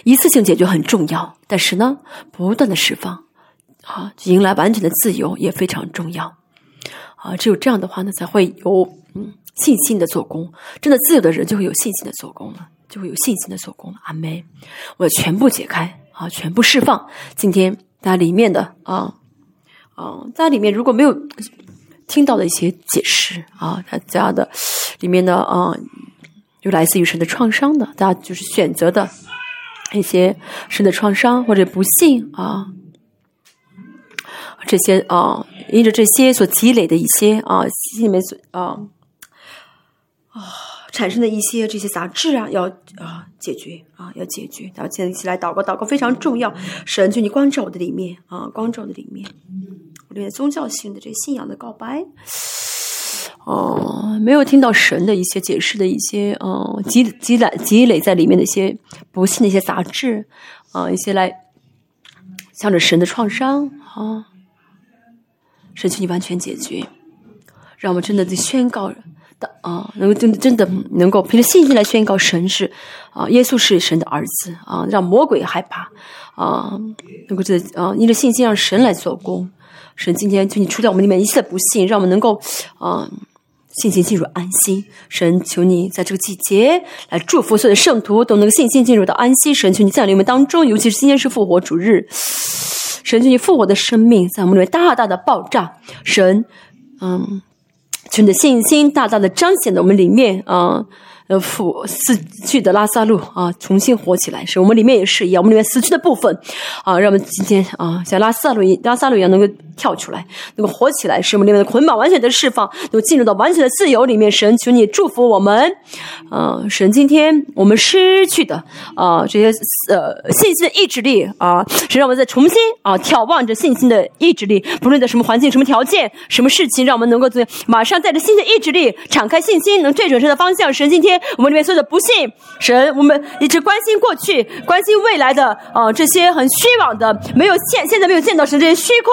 一次性解决很重要，但是呢，不断的释放，啊，迎来完全的自由也非常重要，啊，只有这样的话呢，才会有嗯信心的做工。真的自由的人就会有信心的做工了，就会有信心的做工了。阿妹，我全部解开啊，全部释放。今天在里面的啊啊，在里面如果没有听到的一些解释啊，他家的里面的啊，有来自于神的创伤的，大家就是选择的。一些神的创伤或者不幸啊，这些啊，因着这些所积累的一些啊，心里面所啊啊产生的一些这些杂质啊，要啊解决啊，要解决。然后建立起来祷告，祷告非常重要。神，就你光照我的里面啊，光照的里面，我这些宗教性的这个信仰的告白。哦，没有听到神的一些解释的一些，嗯，积积累积累在里面的一些不幸的一些杂质，啊，一些来向着神的创伤，啊，神请你完全解决，让我们真的在宣告的啊，能够真的真的能够凭着信心来宣告神是啊，耶稣是神的儿子啊，让魔鬼害怕啊，能够这啊，因着信心让神来做工，神今天求你除掉我们里面一切的不幸，让我们能够啊。信心进入安息，神求你在这个季节来祝福所有的圣徒都能够信心进入到安息。神求你在我们当中，尤其是今天是复活主日，神求你复活的生命在我们里面大大的爆炸。神，嗯，求你的信心大大的彰显在我们里面啊，呃复死去的拉萨路啊，重新活起来。是我们里面也是一样，我们里面死去的部分啊，让我们今天啊，像拉萨路一拉萨路一样，能够跳出来，能够活起来，使我们里面的捆绑完全的释放，能够进入到完全的自由里面。神，求你祝福我们啊！神，今天我们失去的啊，这些呃信心的意志力啊，是让我们再重新啊，眺望着信心的意志力，不论在什么环境、什么条件、什么事情，让我们能够在马上带着新的意志力，敞开信心，能对准神的方向。神，今天我们里面所有的不幸，神，我们一直关心过去、关心未来的啊，这些很虚妄的，没有现现在没有见到神这些虚空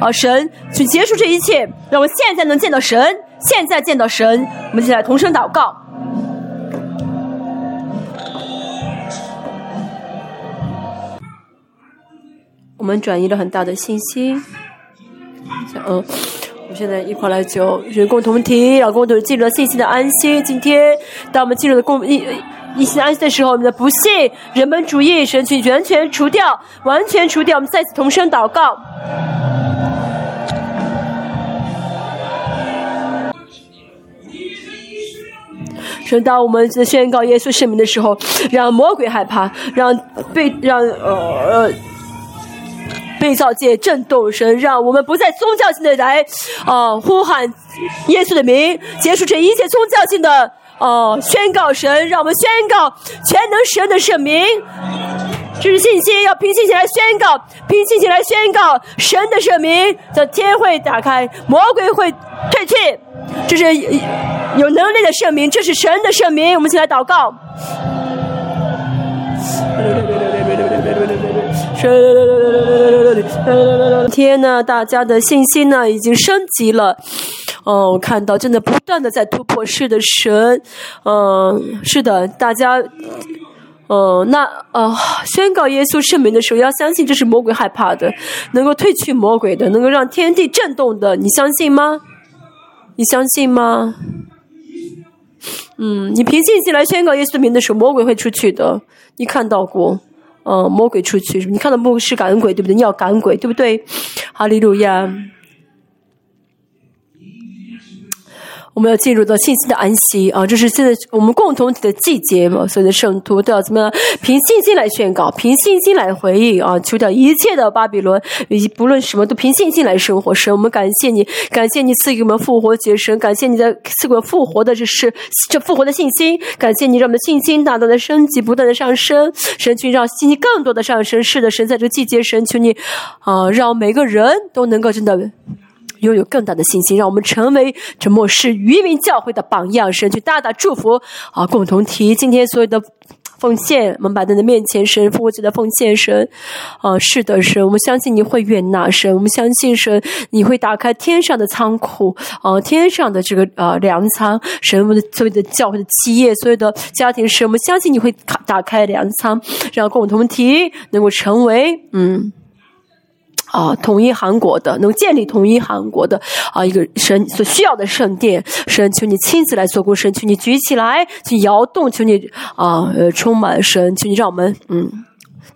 啊，神去结束这一切，让我们现在能见到神，现在见到神。我们一起来同声祷告。我们转移了很大的信心，嗯。我们现在一块来求人共同体，让共同进入了信息的安息。今天，当我们进入了共一一心安息的时候，我们的不幸、人本主义神权完全除掉，完全除掉。我们再次同声祷告。神，当我们在宣告耶稣圣名的时候，让魔鬼害怕，让被让呃呃。被造界震动，神让我们不再宗教性的来，啊呼喊耶稣的名，结束这一切宗教性的，哦宣告神，让我们宣告全能神的圣名，这是信心，要凭信心来宣告，凭信心来宣告神的圣名，这天会打开，魔鬼会退去，这是有能力的圣名，这是神的圣名，我们一起来祷告。天呐，大家的信心呢已经升级了。哦，看到真的不断的在突破，是的，神，嗯，是的，大家，嗯，那呃，宣告耶稣圣名的时候，要相信这是魔鬼害怕的，能够退去魔鬼的，能够让天地震动的，你相信吗？你相信吗？嗯，你凭信心来宣告耶稣名的时候，魔鬼会出去的。你看到过？嗯，魔鬼出去，你看到魔鬼是赶鬼，对不对？你要感恩鬼，对不对？哈利路亚。我们要进入到信心的安息啊！这是现在我们共同体的季节嘛，所有的圣徒都要怎么样？凭信心来宣告，凭信心来回应啊！除掉一切的巴比伦，以及不论什么都凭信心来生活。神，我们感谢你，感谢你赐给我们复活节神，感谢你的赐给我们复活的这是这复活的信心，感谢你让我们的信心大大的升级，不断的上升。神，求让信心更多的上升。是的，神在这个季节，神求你啊，让每个人都能够真的。拥有更大的信心，让我们成为这末世渔民教会的榜样。神去大大祝福啊！共同提今天所有的奉献，我们摆在的面前，神复活节的奉献，神啊，是的，神，我们相信你会悦纳，神，我们相信神你会打开天上的仓库啊，天上的这个啊粮仓，神，我们的所有的教会的企业，所有的家庭，神，我们相信你会打开粮仓，让共同体能够成为嗯。啊，统一韩国的，能建立统一韩国的啊，一个神所需要的圣殿，神求你亲自来做工，神求你举起来，去摇动，求你啊，呃，充满神，求你让我们嗯，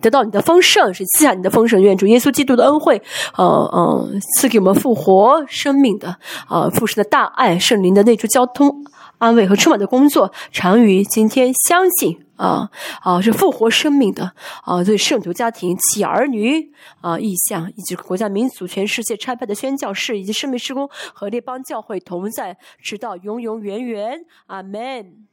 得到你的丰盛，是赐下你的丰盛，愿主耶稣基督的恩惠，呃呃，赐给我们复活生命的啊，父神的大爱，圣灵的内住交通。安慰和充满的工作，常于今天相信啊啊是复活生命的啊，对圣徒家庭、其儿女啊意向，以及国家民族、全世界差派的宣教士以及圣命施工和列邦教会同在，直到永永远远。阿门。